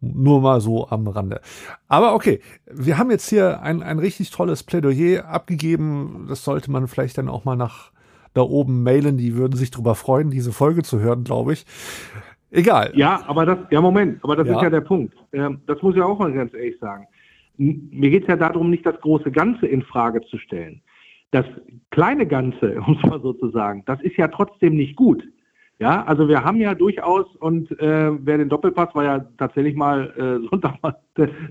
Speaker 1: nur mal so am Rande. Aber okay, wir haben jetzt hier ein, ein richtig tolles Plädoyer abgegeben. Das sollte man vielleicht dann auch mal nach da oben mailen. Die würden sich darüber freuen, diese Folge zu hören, glaube ich. Egal.
Speaker 5: Ja, aber das, ja, Moment, aber das ja. ist ja der Punkt. Ähm, das muss ich auch mal ganz ehrlich sagen. Mir geht es ja darum, nicht das große Ganze in Frage zu stellen. Das kleine Ganze, um es mal so zu sagen, das ist ja trotzdem nicht gut. Ja, also wir haben ja durchaus, und äh, wer den Doppelpass war ja tatsächlich mal äh, Sonntag mal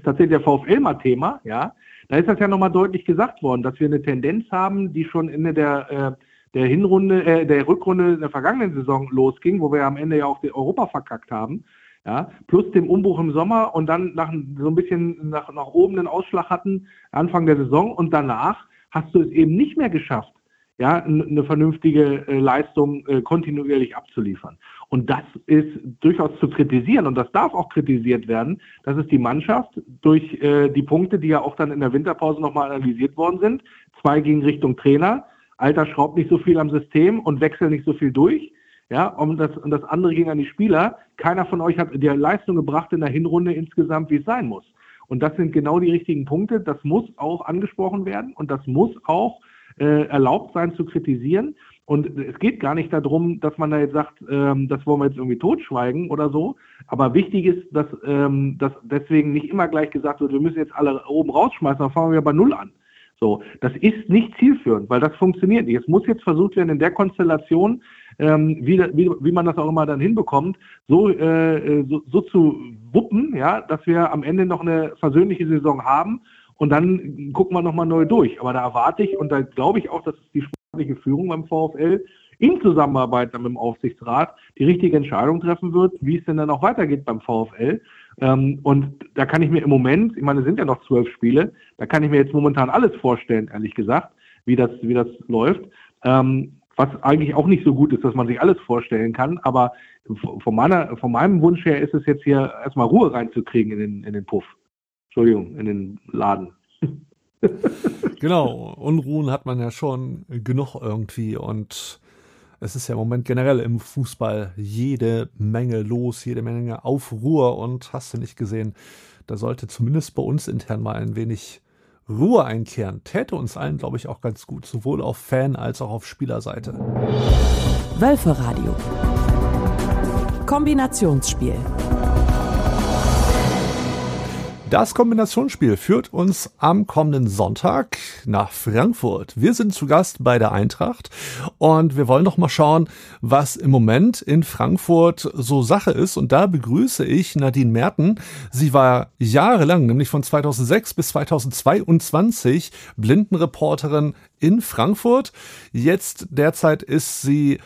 Speaker 5: tatsächlich der VfL mal Thema, ja. Da ist das ja nochmal deutlich gesagt worden, dass wir eine Tendenz haben, die schon Ende der, äh, der Hinrunde, äh, der Rückrunde der vergangenen Saison losging, wo wir am Ende ja auch die Europa verkackt haben, ja, plus dem Umbruch im Sommer und dann nach, so ein bisschen nach, nach oben den Ausschlag hatten, Anfang der Saison und danach hast du es eben nicht mehr geschafft, ja, eine vernünftige äh, Leistung äh, kontinuierlich abzuliefern. Und das ist durchaus zu kritisieren und das darf auch kritisiert werden, dass es die Mannschaft durch äh, die Punkte, die ja auch dann in der Winterpause nochmal analysiert worden sind, zwei gegen Richtung Trainer, Alter schraubt nicht so viel am System und wechselt nicht so viel durch. Ja, und das, und das andere ging an die Spieler. Keiner von euch hat die Leistung gebracht in der Hinrunde insgesamt, wie es sein muss. Und das sind genau die richtigen Punkte. Das muss auch angesprochen werden und das muss auch äh, erlaubt sein zu kritisieren. Und es geht gar nicht darum, dass man da jetzt sagt, ähm, das wollen wir jetzt irgendwie totschweigen oder so. Aber wichtig ist, dass, ähm, dass deswegen nicht immer gleich gesagt wird, wir müssen jetzt alle oben rausschmeißen, dann fangen wir bei Null an. So, das ist nicht zielführend, weil das funktioniert nicht. Es muss jetzt versucht werden, in der Konstellation, ähm, wie, wie, wie man das auch immer dann hinbekommt, so, äh, so, so zu wuppen, ja, dass wir am Ende noch eine versöhnliche Saison haben und dann gucken wir nochmal neu durch. Aber da erwarte ich und da glaube ich auch, dass die sportliche Führung beim VfL in Zusammenarbeit mit dem Aufsichtsrat die richtige Entscheidung treffen wird, wie es denn dann auch weitergeht beim VfL. Ähm, und da kann ich mir im Moment, ich meine, es sind ja noch zwölf Spiele, da kann ich mir jetzt momentan alles vorstellen, ehrlich gesagt, wie das, wie das läuft. Ähm, was eigentlich auch nicht so gut ist, dass man sich alles vorstellen kann. Aber von, meiner, von meinem Wunsch her ist es jetzt hier erstmal Ruhe reinzukriegen in den, in den Puff. Entschuldigung, in den Laden.
Speaker 1: genau, Unruhen hat man ja schon genug irgendwie und es ist ja im Moment generell im Fußball jede Menge los, jede Menge Aufruhr und hast du nicht gesehen, da sollte zumindest bei uns intern mal ein wenig Ruhe einkehren. Täte uns allen, glaube ich, auch ganz gut, sowohl auf Fan- als auch auf Spielerseite.
Speaker 2: Wölferadio. Kombinationsspiel.
Speaker 1: Das Kombinationsspiel führt uns am kommenden Sonntag nach Frankfurt. Wir sind zu Gast bei der Eintracht und wir wollen doch mal schauen, was im Moment in Frankfurt so Sache ist. Und da begrüße ich Nadine Merten. Sie war jahrelang, nämlich von 2006 bis 2022, Blindenreporterin in Frankfurt. Jetzt derzeit ist sie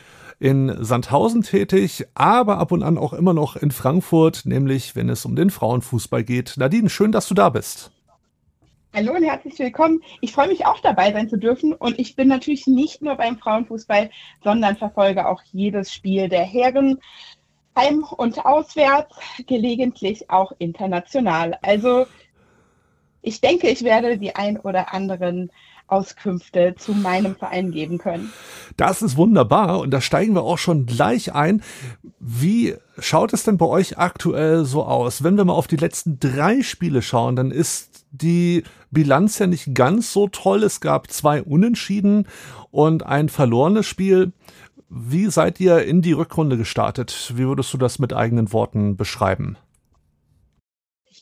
Speaker 1: in Sandhausen tätig, aber ab und an auch immer noch in Frankfurt, nämlich wenn es um den Frauenfußball geht. Nadine, schön, dass du da bist.
Speaker 7: Hallo und herzlich willkommen. Ich freue mich auch dabei sein zu dürfen und ich bin natürlich nicht nur beim Frauenfußball, sondern verfolge auch jedes Spiel der Herren heim und auswärts, gelegentlich auch international. Also ich denke, ich werde die ein oder anderen Auskünfte zu meinem Verein geben können.
Speaker 1: Das ist wunderbar und da steigen wir auch schon gleich ein. Wie schaut es denn bei euch aktuell so aus? Wenn wir mal auf die letzten drei Spiele schauen, dann ist die Bilanz ja nicht ganz so toll. Es gab zwei Unentschieden und ein verlorenes Spiel. Wie seid ihr in die Rückrunde gestartet? Wie würdest du das mit eigenen Worten beschreiben?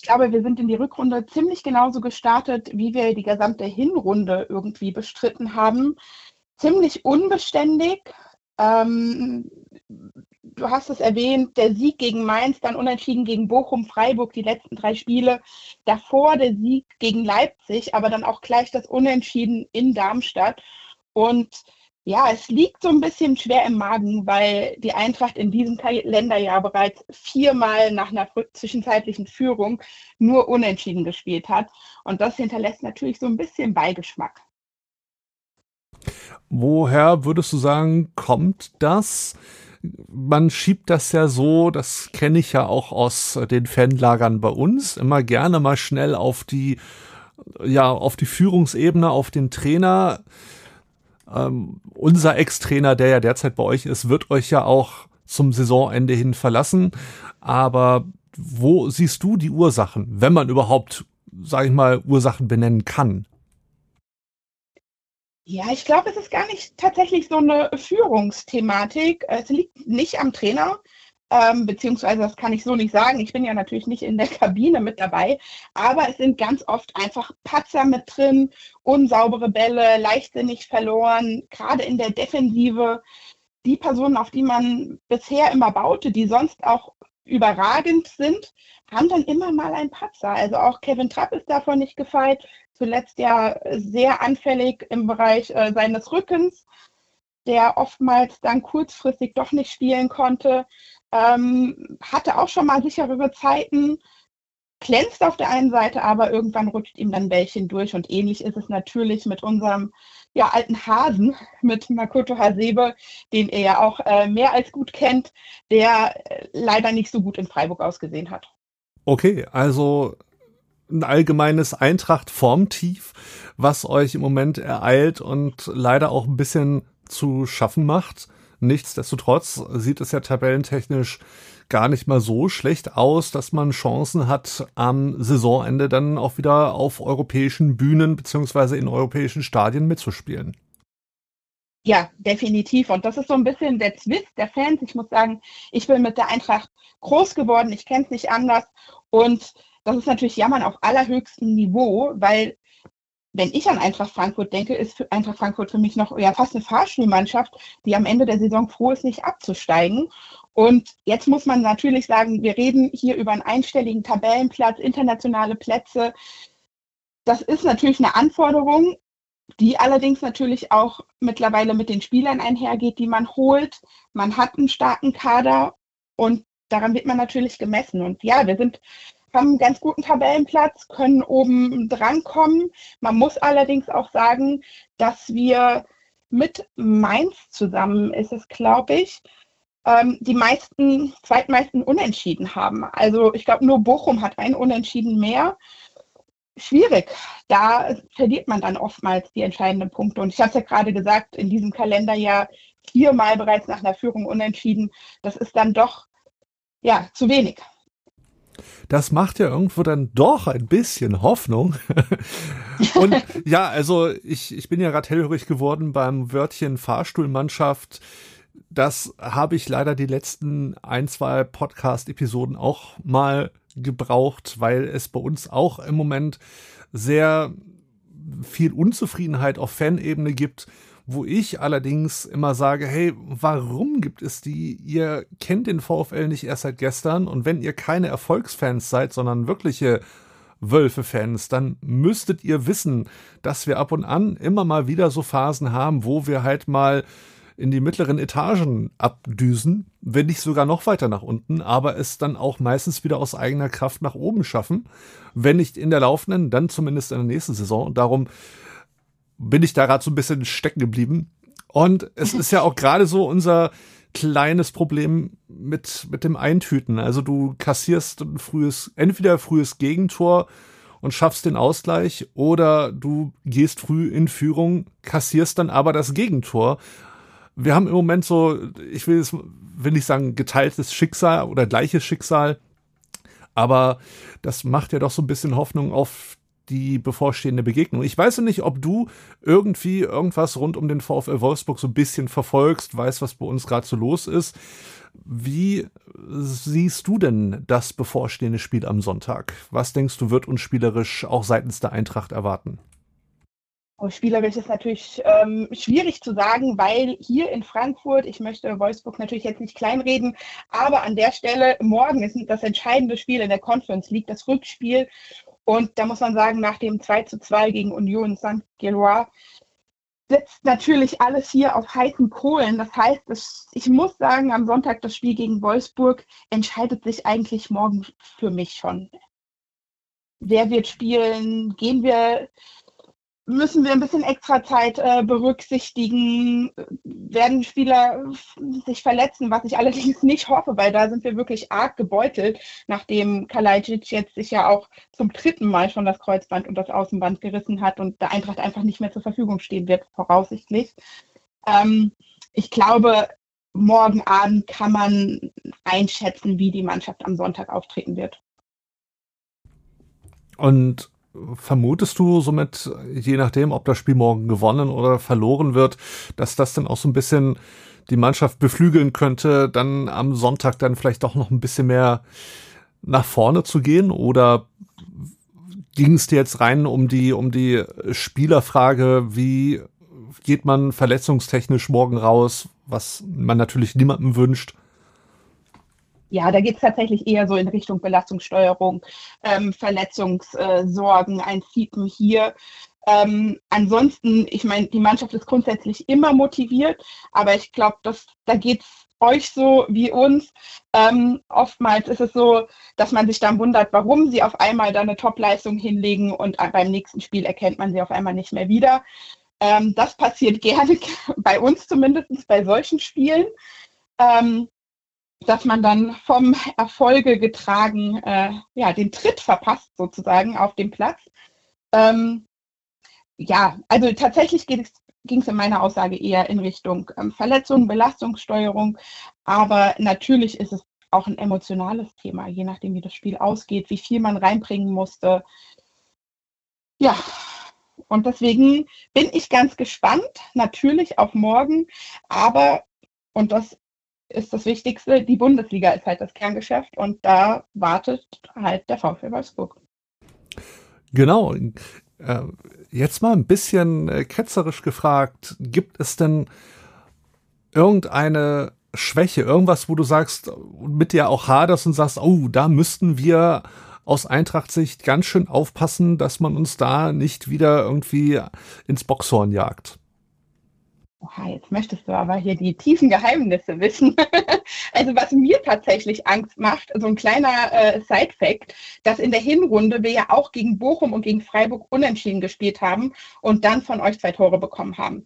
Speaker 7: Ich glaube, wir sind in die Rückrunde ziemlich genauso gestartet, wie wir die gesamte Hinrunde irgendwie bestritten haben. Ziemlich unbeständig. Ähm, du hast es erwähnt, der Sieg gegen Mainz, dann unentschieden gegen Bochum, Freiburg, die letzten drei Spiele. Davor der Sieg gegen Leipzig, aber dann auch gleich das Unentschieden in Darmstadt. Und Ja, es liegt so ein bisschen schwer im Magen, weil die Eintracht in diesem Kalenderjahr bereits viermal nach einer zwischenzeitlichen Führung nur unentschieden gespielt hat. Und das hinterlässt natürlich so ein bisschen Beigeschmack.
Speaker 1: Woher würdest du sagen, kommt das? Man schiebt das ja so, das kenne ich ja auch aus den Fanlagern bei uns, immer gerne mal schnell auf die, ja, auf die Führungsebene, auf den Trainer ähm, unser Ex-Trainer, der ja derzeit bei euch ist, wird euch ja auch zum Saisonende hin verlassen. Aber wo siehst du die Ursachen, wenn man überhaupt, sage ich mal, Ursachen benennen kann?
Speaker 7: Ja, ich glaube, es ist gar nicht tatsächlich so eine Führungsthematik. Es liegt nicht am Trainer, ähm, beziehungsweise das kann ich so nicht sagen. Ich bin ja natürlich nicht in der Kabine mit dabei, aber es sind ganz oft einfach Patzer mit drin, unsaubere Bälle, leichtsinnig verloren, gerade in der Defensive. Die Personen, auf die man bisher immer baute, die sonst auch überragend sind, haben dann immer mal einen Patzer. Also auch Kevin Trapp ist davon nicht gefeit. Zuletzt ja sehr anfällig im Bereich äh, seines Rückens, der oftmals dann kurzfristig doch nicht spielen konnte ähm, hatte auch schon mal sicherere Zeiten, glänzt auf der einen Seite, aber irgendwann rutscht ihm dann Bällchen durch. Und ähnlich ist es natürlich mit unserem ja, alten Hasen, mit Makoto Hasebe, den er ja auch äh, mehr als gut kennt, der äh, leider nicht so gut in Freiburg ausgesehen hat.
Speaker 1: Okay, also ein allgemeines Eintracht-Formtief, was euch im Moment ereilt und leider auch ein bisschen zu schaffen macht. Nichtsdestotrotz sieht es ja tabellentechnisch gar nicht mal so schlecht aus, dass man Chancen hat, am Saisonende dann auch wieder auf europäischen Bühnen beziehungsweise in europäischen Stadien mitzuspielen.
Speaker 7: Ja, definitiv. Und das ist so ein bisschen der Zwist der Fans. Ich muss sagen, ich bin mit der Eintracht groß geworden. Ich kenne es nicht anders. Und das ist natürlich Jammern auf allerhöchstem Niveau, weil wenn ich an Eintracht Frankfurt denke, ist Eintracht Frankfurt für mich noch ja, fast eine Fahrschulmannschaft, die am Ende der Saison froh ist, nicht abzusteigen. Und jetzt muss man natürlich sagen, wir reden hier über einen einstelligen Tabellenplatz, internationale Plätze. Das ist natürlich eine Anforderung, die allerdings natürlich auch mittlerweile mit den Spielern einhergeht, die man holt. Man hat einen starken Kader und daran wird man natürlich gemessen. Und ja, wir sind haben einen ganz guten Tabellenplatz, können oben drankommen. Man muss allerdings auch sagen, dass wir mit Mainz zusammen ist es, glaube ich, ähm, die meisten, zweitmeisten Unentschieden haben. Also ich glaube, nur Bochum hat ein Unentschieden mehr. Schwierig. Da verliert man dann oftmals die entscheidenden Punkte. Und ich habe es ja gerade gesagt, in diesem Kalenderjahr viermal bereits nach einer Führung unentschieden. Das ist dann doch ja zu wenig
Speaker 1: das macht ja irgendwo dann doch ein bisschen Hoffnung. und ja, also ich, ich bin ja gerade hellhörig geworden beim Wörtchen Fahrstuhlmannschaft. Das habe ich leider die letzten ein, zwei Podcast-Episoden auch mal gebraucht, weil es bei uns auch im Moment sehr viel Unzufriedenheit auf Fanebene gibt wo ich allerdings immer sage, hey, warum gibt es die? Ihr kennt den VfL nicht erst seit gestern und wenn ihr keine Erfolgsfans seid, sondern wirkliche Wölfe-Fans, dann müsstet ihr wissen, dass wir ab und an immer mal wieder so Phasen haben, wo wir halt mal in die mittleren Etagen abdüsen, wenn nicht sogar noch weiter nach unten, aber es dann auch meistens wieder aus eigener Kraft nach oben schaffen. Wenn nicht in der laufenden, dann zumindest in der nächsten Saison. Und darum bin ich da gerade so ein bisschen stecken geblieben. Und es ist ja auch gerade so unser kleines Problem mit, mit dem Eintüten. Also du kassierst ein frühes, entweder frühes Gegentor und schaffst den Ausgleich oder du gehst früh in Führung, kassierst dann aber das Gegentor. Wir haben im Moment so, ich will es, will nicht sagen geteiltes Schicksal oder gleiches Schicksal, aber das macht ja doch so ein bisschen Hoffnung auf die bevorstehende Begegnung. Ich weiß nicht, ob du irgendwie irgendwas rund um den VfL Wolfsburg so ein bisschen verfolgst, weißt, was bei uns gerade so los ist. Wie siehst du denn das bevorstehende Spiel am Sonntag? Was denkst du, wird uns spielerisch auch seitens der Eintracht erwarten?
Speaker 7: Oh, spielerisch ist natürlich ähm, schwierig zu sagen, weil hier in Frankfurt, ich möchte Wolfsburg natürlich jetzt nicht kleinreden, aber an der Stelle, morgen ist das entscheidende Spiel in der Conference League, das Rückspiel. Und da muss man sagen, nach dem 2 zu 2 gegen Union St. Gillois, sitzt natürlich alles hier auf heißen Kohlen. Das heißt, ich muss sagen, am Sonntag das Spiel gegen Wolfsburg entscheidet sich eigentlich morgen für mich schon. Wer wird spielen? Gehen wir müssen wir ein bisschen extra Zeit äh, berücksichtigen, werden Spieler sich verletzen, was ich allerdings nicht hoffe, weil da sind wir wirklich arg gebeutelt, nachdem Kalajdzic jetzt sich ja auch zum dritten Mal schon das Kreuzband und das Außenband gerissen hat und der Eintracht einfach nicht mehr zur Verfügung stehen wird, voraussichtlich. Ähm, ich glaube, morgen Abend kann man einschätzen, wie die Mannschaft am Sonntag auftreten wird.
Speaker 1: Und vermutest du somit, je nachdem, ob das Spiel morgen gewonnen oder verloren wird, dass das dann auch so ein bisschen die Mannschaft beflügeln könnte, dann am Sonntag dann vielleicht doch noch ein bisschen mehr nach vorne zu gehen? Oder ging es dir jetzt rein um die, um die Spielerfrage, wie geht man verletzungstechnisch morgen raus, was man natürlich niemandem wünscht?
Speaker 7: Ja, da geht es tatsächlich eher so in Richtung Belastungssteuerung, ähm, Verletzungssorgen, ein Fiepen hier. Ähm, ansonsten, ich meine, die Mannschaft ist grundsätzlich immer motiviert, aber ich glaube, da geht es euch so wie uns. Ähm, oftmals ist es so, dass man sich dann wundert, warum sie auf einmal da eine Top-Leistung hinlegen und beim nächsten Spiel erkennt man sie auf einmal nicht mehr wieder. Ähm, das passiert gerne bei uns zumindest bei solchen Spielen. Ähm, dass man dann vom Erfolge getragen äh, ja, den Tritt verpasst sozusagen auf dem Platz. Ähm, ja, also tatsächlich ging es in meiner Aussage eher in Richtung ähm, Verletzung, Belastungssteuerung, aber natürlich ist es auch ein emotionales Thema, je nachdem, wie das Spiel ausgeht, wie viel man reinbringen musste. Ja, und deswegen bin ich ganz gespannt, natürlich auf morgen, aber, und das ist das Wichtigste, die Bundesliga ist halt das Kerngeschäft und da wartet halt der VfL Wolfsburg.
Speaker 1: Genau. Äh, jetzt mal ein bisschen äh, ketzerisch gefragt, gibt es denn irgendeine Schwäche, irgendwas, wo du sagst, mit dir auch haderst und sagst, oh, da müssten wir aus Eintracht-Sicht ganz schön aufpassen, dass man uns da nicht wieder irgendwie ins Boxhorn jagt?
Speaker 7: Oha, jetzt möchtest du aber hier die tiefen Geheimnisse wissen. also was mir tatsächlich Angst macht, so ein kleiner äh, Side-Fact, dass in der Hinrunde wir ja auch gegen Bochum und gegen Freiburg unentschieden gespielt haben und dann von euch zwei Tore bekommen haben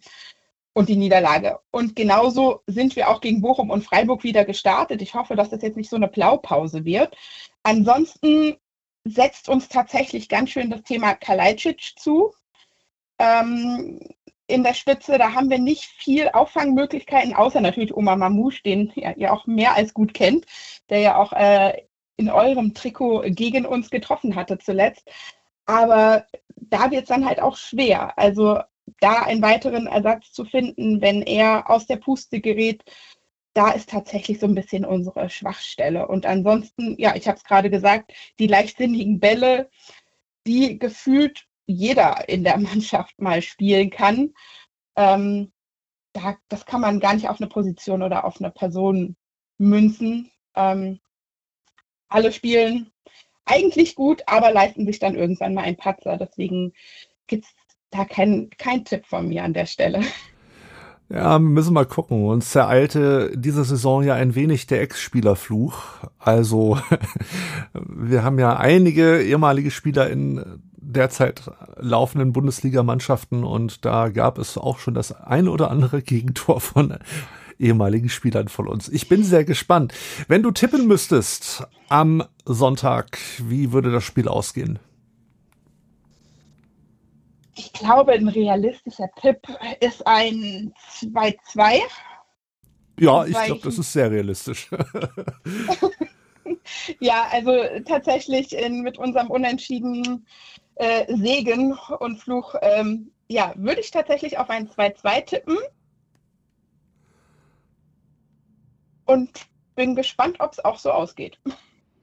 Speaker 7: und die Niederlage. Und genauso sind wir auch gegen Bochum und Freiburg wieder gestartet. Ich hoffe, dass das jetzt nicht so eine Blaupause wird. Ansonsten setzt uns tatsächlich ganz schön das Thema Kalajdzic zu. Ähm, in der Spitze, da haben wir nicht viel Auffangmöglichkeiten, außer natürlich Oma Mamouche, den ihr auch mehr als gut kennt, der ja auch äh, in eurem Trikot gegen uns getroffen hatte zuletzt. Aber da wird es dann halt auch schwer. Also da einen weiteren Ersatz zu finden, wenn er aus der Puste gerät, da ist tatsächlich so ein bisschen unsere Schwachstelle. Und ansonsten, ja, ich habe es gerade gesagt, die leichtsinnigen Bälle, die gefühlt jeder in der Mannschaft mal spielen kann. Ähm, da, das kann man gar nicht auf eine Position oder auf eine Person münzen. Ähm, alle spielen eigentlich gut, aber leisten sich dann irgendwann mal einen Patzer. Deswegen gibt es da keinen kein Tipp von mir an der Stelle.
Speaker 1: Ja, müssen mal gucken. Uns ereilte diese Saison ja ein wenig der Ex-Spielerfluch. Also, wir haben ja einige ehemalige Spieler in derzeit laufenden Bundesligamannschaften und da gab es auch schon das ein oder andere Gegentor von ehemaligen Spielern von uns. Ich bin sehr gespannt. Wenn du tippen müsstest am Sonntag, wie würde das Spiel ausgehen?
Speaker 7: Ich glaube, ein realistischer Tipp ist ein 2-2.
Speaker 1: Ja, ich glaube, das ist sehr realistisch.
Speaker 7: ja, also tatsächlich in, mit unserem Unentschieden äh, Segen und Fluch, ähm, ja, würde ich tatsächlich auf ein 2-2 tippen. Und bin gespannt, ob es auch so ausgeht.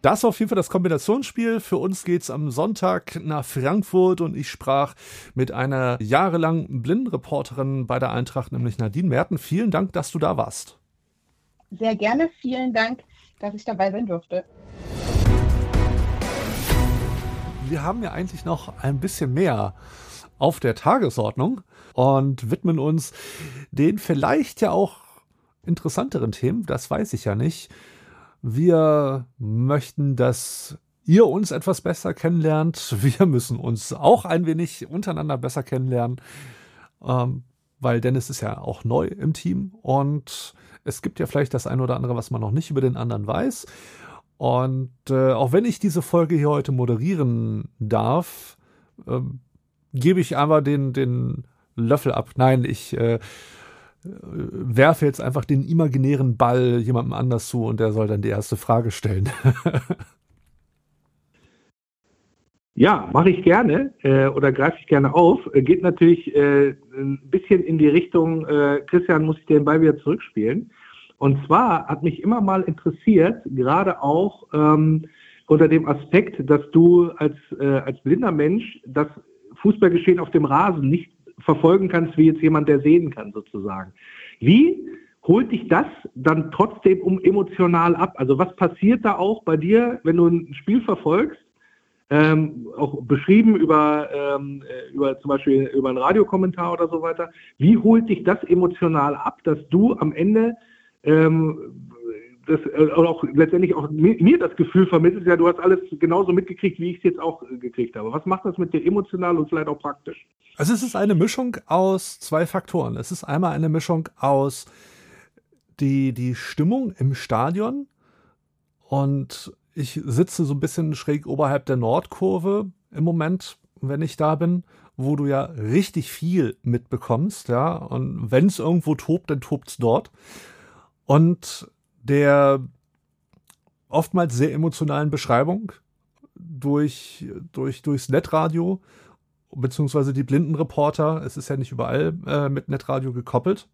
Speaker 1: Das war auf jeden Fall das Kombinationsspiel. Für uns geht's am Sonntag nach Frankfurt und ich sprach mit einer jahrelang Blindenreporterin bei der Eintracht, nämlich Nadine Merten. Vielen Dank, dass du da warst.
Speaker 7: Sehr gerne. Vielen Dank, dass ich dabei sein durfte
Speaker 1: wir haben ja eigentlich noch ein bisschen mehr auf der Tagesordnung und widmen uns den vielleicht ja auch interessanteren Themen, das weiß ich ja nicht. Wir möchten, dass ihr uns etwas besser kennenlernt. Wir müssen uns auch ein wenig untereinander besser kennenlernen, ähm, weil Dennis ist ja auch neu im Team und es gibt ja vielleicht das ein oder andere, was man noch nicht über den anderen weiß. Und äh, auch wenn ich diese Folge hier heute moderieren darf, äh, gebe ich einfach den, den Löffel ab. Nein, ich äh, werfe jetzt einfach den imaginären Ball jemandem anders zu und der soll dann die erste Frage stellen.
Speaker 5: ja, mache ich gerne äh, oder greife ich gerne auf. Äh, geht natürlich äh, ein bisschen in die Richtung, äh, Christian, muss ich den Ball wieder zurückspielen. Und zwar hat mich immer mal interessiert, gerade auch ähm, unter dem Aspekt, dass du als, äh, als blinder Mensch das Fußballgeschehen auf dem Rasen nicht verfolgen kannst, wie jetzt jemand, der sehen kann, sozusagen. Wie holt dich das dann trotzdem um emotional ab? Also was passiert da auch bei dir, wenn du ein Spiel verfolgst? Ähm, auch beschrieben über, ähm, äh, über zum Beispiel über einen Radiokommentar oder so weiter. Wie holt dich das emotional ab, dass du am Ende ähm, das, äh, auch letztendlich auch mir das Gefühl vermittelt, ja, du hast alles genauso mitgekriegt, wie ich es jetzt auch gekriegt habe. Was macht das mit dir emotional und vielleicht auch praktisch?
Speaker 1: Also es ist eine Mischung aus zwei Faktoren. Es ist einmal eine Mischung aus die, die Stimmung im Stadion und ich sitze so ein bisschen schräg oberhalb der Nordkurve im Moment, wenn ich da bin, wo du ja richtig viel mitbekommst, ja, und wenn es irgendwo tobt, dann tobt es dort. Und der oftmals sehr emotionalen Beschreibung durch, durch, durchs Netradio, beziehungsweise die Blindenreporter. Es ist ja nicht überall äh, mit Netradio gekoppelt.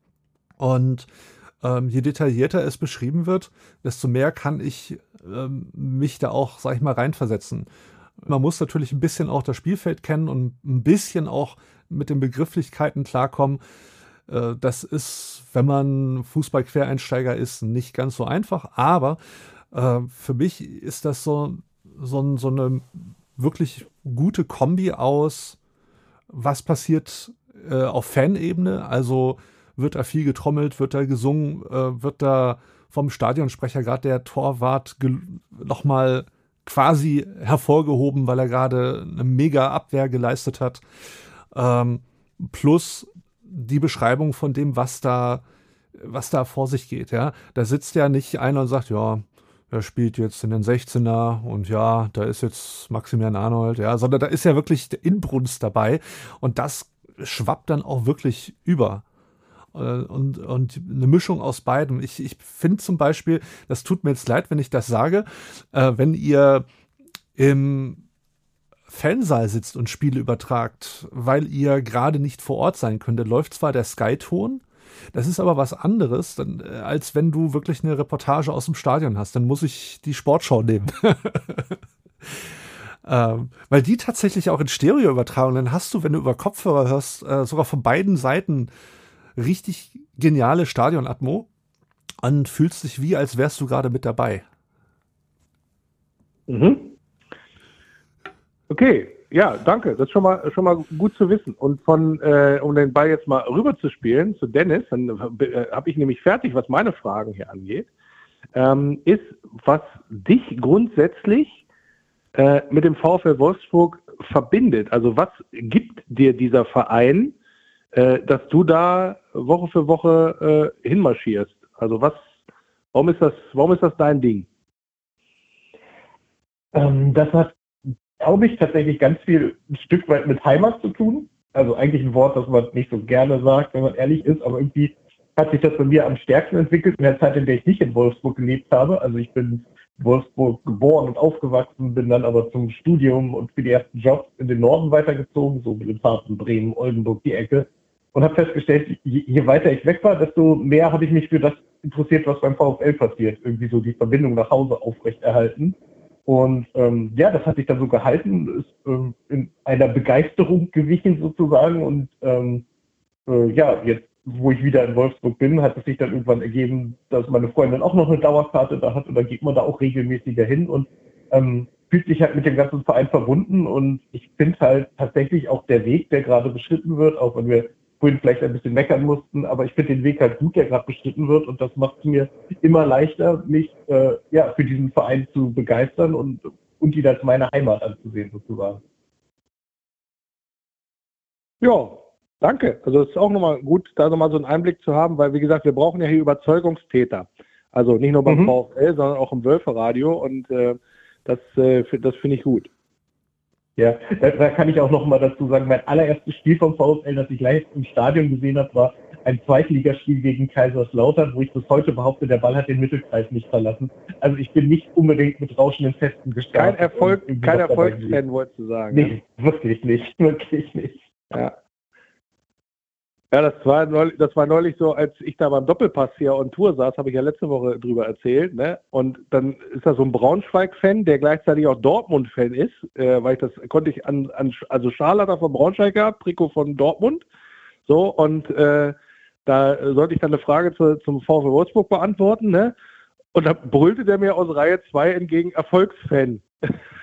Speaker 1: Und ähm, je detaillierter es beschrieben wird, desto mehr kann ich ähm, mich da auch, sag ich mal, reinversetzen. Man muss natürlich ein bisschen auch das Spielfeld kennen und ein bisschen auch mit den Begrifflichkeiten klarkommen. Äh, das ist, wenn man Fußball-Quereinsteiger ist, nicht ganz so einfach. Aber äh, für mich ist das so, so, so eine wirklich gute Kombi aus, was passiert äh, auf Fanebene. Also wird da viel getrommelt, wird da gesungen, äh, wird da vom Stadionsprecher gerade der Torwart nochmal quasi hervorgehoben, weil er gerade eine mega Abwehr geleistet hat. Ähm, plus die Beschreibung von dem, was da, was da vor sich geht, ja. Da sitzt ja nicht einer und sagt, ja, er spielt jetzt in den 16er und ja, da ist jetzt Maximilian Arnold, ja, sondern da ist ja wirklich der Inbrunst dabei und das schwappt dann auch wirklich über. Äh, und, und eine Mischung aus beidem. Ich, ich finde zum Beispiel, das tut mir jetzt leid, wenn ich das sage, äh, wenn ihr im Fansaal sitzt und Spiele übertragt, weil ihr gerade nicht vor Ort sein könnt, dann läuft zwar der Sky-Ton, das ist aber was anderes, dann, äh, als wenn du wirklich eine Reportage aus dem Stadion hast. Dann muss ich die Sportschau nehmen. ähm, weil die tatsächlich auch in Stereo übertragen. Dann hast du, wenn du über Kopfhörer hörst, äh, sogar von beiden Seiten richtig geniale Stadionatmo und fühlst dich wie, als wärst du gerade mit dabei.
Speaker 5: Mhm. Okay, ja, danke. Das ist schon mal, schon mal gut zu wissen. Und von, äh, um den Ball jetzt mal rüber zu spielen zu Dennis, dann äh, habe ich nämlich fertig, was meine Fragen hier angeht, ähm, ist, was dich grundsätzlich äh, mit dem VfL Wolfsburg verbindet. Also was gibt dir dieser Verein, äh, dass du da Woche für Woche äh, hinmarschierst? Also was, warum ist das, warum ist das dein Ding?
Speaker 6: Ähm, das hat glaube ich, tatsächlich ganz viel ein Stück weit mit Heimat zu tun. Also eigentlich ein Wort, das man nicht so gerne sagt, wenn man ehrlich ist, aber irgendwie hat sich das bei mir am stärksten entwickelt in der Zeit, in der ich nicht in Wolfsburg gelebt habe. Also ich bin in Wolfsburg geboren und aufgewachsen, bin dann aber zum Studium und für die ersten Jobs in den Norden weitergezogen, so mit Fahrten Bremen, Oldenburg, die Ecke. Und habe festgestellt, je, je weiter ich weg war, desto mehr habe ich mich für das interessiert, was beim VfL passiert. Irgendwie so die Verbindung nach Hause aufrechterhalten. Und ähm, ja, das hat sich dann so gehalten, ist ähm, in einer Begeisterung gewichen sozusagen. Und ähm, äh, ja, jetzt, wo ich wieder in Wolfsburg bin, hat es sich dann irgendwann ergeben, dass meine Freundin auch noch eine Dauerkarte da hat und dann geht man da auch regelmäßiger hin. Und ähm, fühlt sich halt mit dem ganzen Verein verbunden und ich finde halt tatsächlich auch der Weg, der gerade beschritten wird, auch wenn wir vorhin vielleicht ein bisschen meckern mussten, aber ich finde den Weg halt gut, der gerade beschritten wird und das macht es mir immer leichter, mich äh, ja, für diesen Verein zu begeistern und, und ihn als meine Heimat anzusehen sozusagen.
Speaker 5: Ja, danke. Also es ist auch nochmal gut, da nochmal so einen Einblick zu haben, weil wie gesagt, wir brauchen ja hier Überzeugungstäter. Also nicht nur beim mhm. VfL, sondern auch im Wölferadio und äh, das, äh, das finde ich gut.
Speaker 6: Ja, da, da, kann ich auch noch mal dazu sagen, mein allererstes Spiel vom VfL, das ich live im Stadion gesehen habe, war ein Zweitligaspiel gegen Kaiserslautern, wo ich bis heute behaupte, der Ball hat den Mittelkreis nicht verlassen. Also ich bin nicht unbedingt mit rauschenden Festen gestartet.
Speaker 5: Kein Erfolg, kein Erfolgsfan, wolltest du sagen.
Speaker 6: Nee, ja? wirklich nicht, wirklich nicht.
Speaker 5: Ja. Ja, das war, neulich, das war neulich so, als ich da beim Doppelpass hier on Tour saß, habe ich ja letzte Woche drüber erzählt, ne? Und dann ist da so ein Braunschweig-Fan, der gleichzeitig auch Dortmund-Fan ist, äh, weil ich das konnte ich an, an also Schal hat er von Braunschweig gehabt, Trikot von Dortmund. So, und äh, da sollte ich dann eine Frage zu, zum VfL Wolfsburg beantworten, ne? Und da brüllte der mir aus Reihe 2 entgegen Erfolgsfan.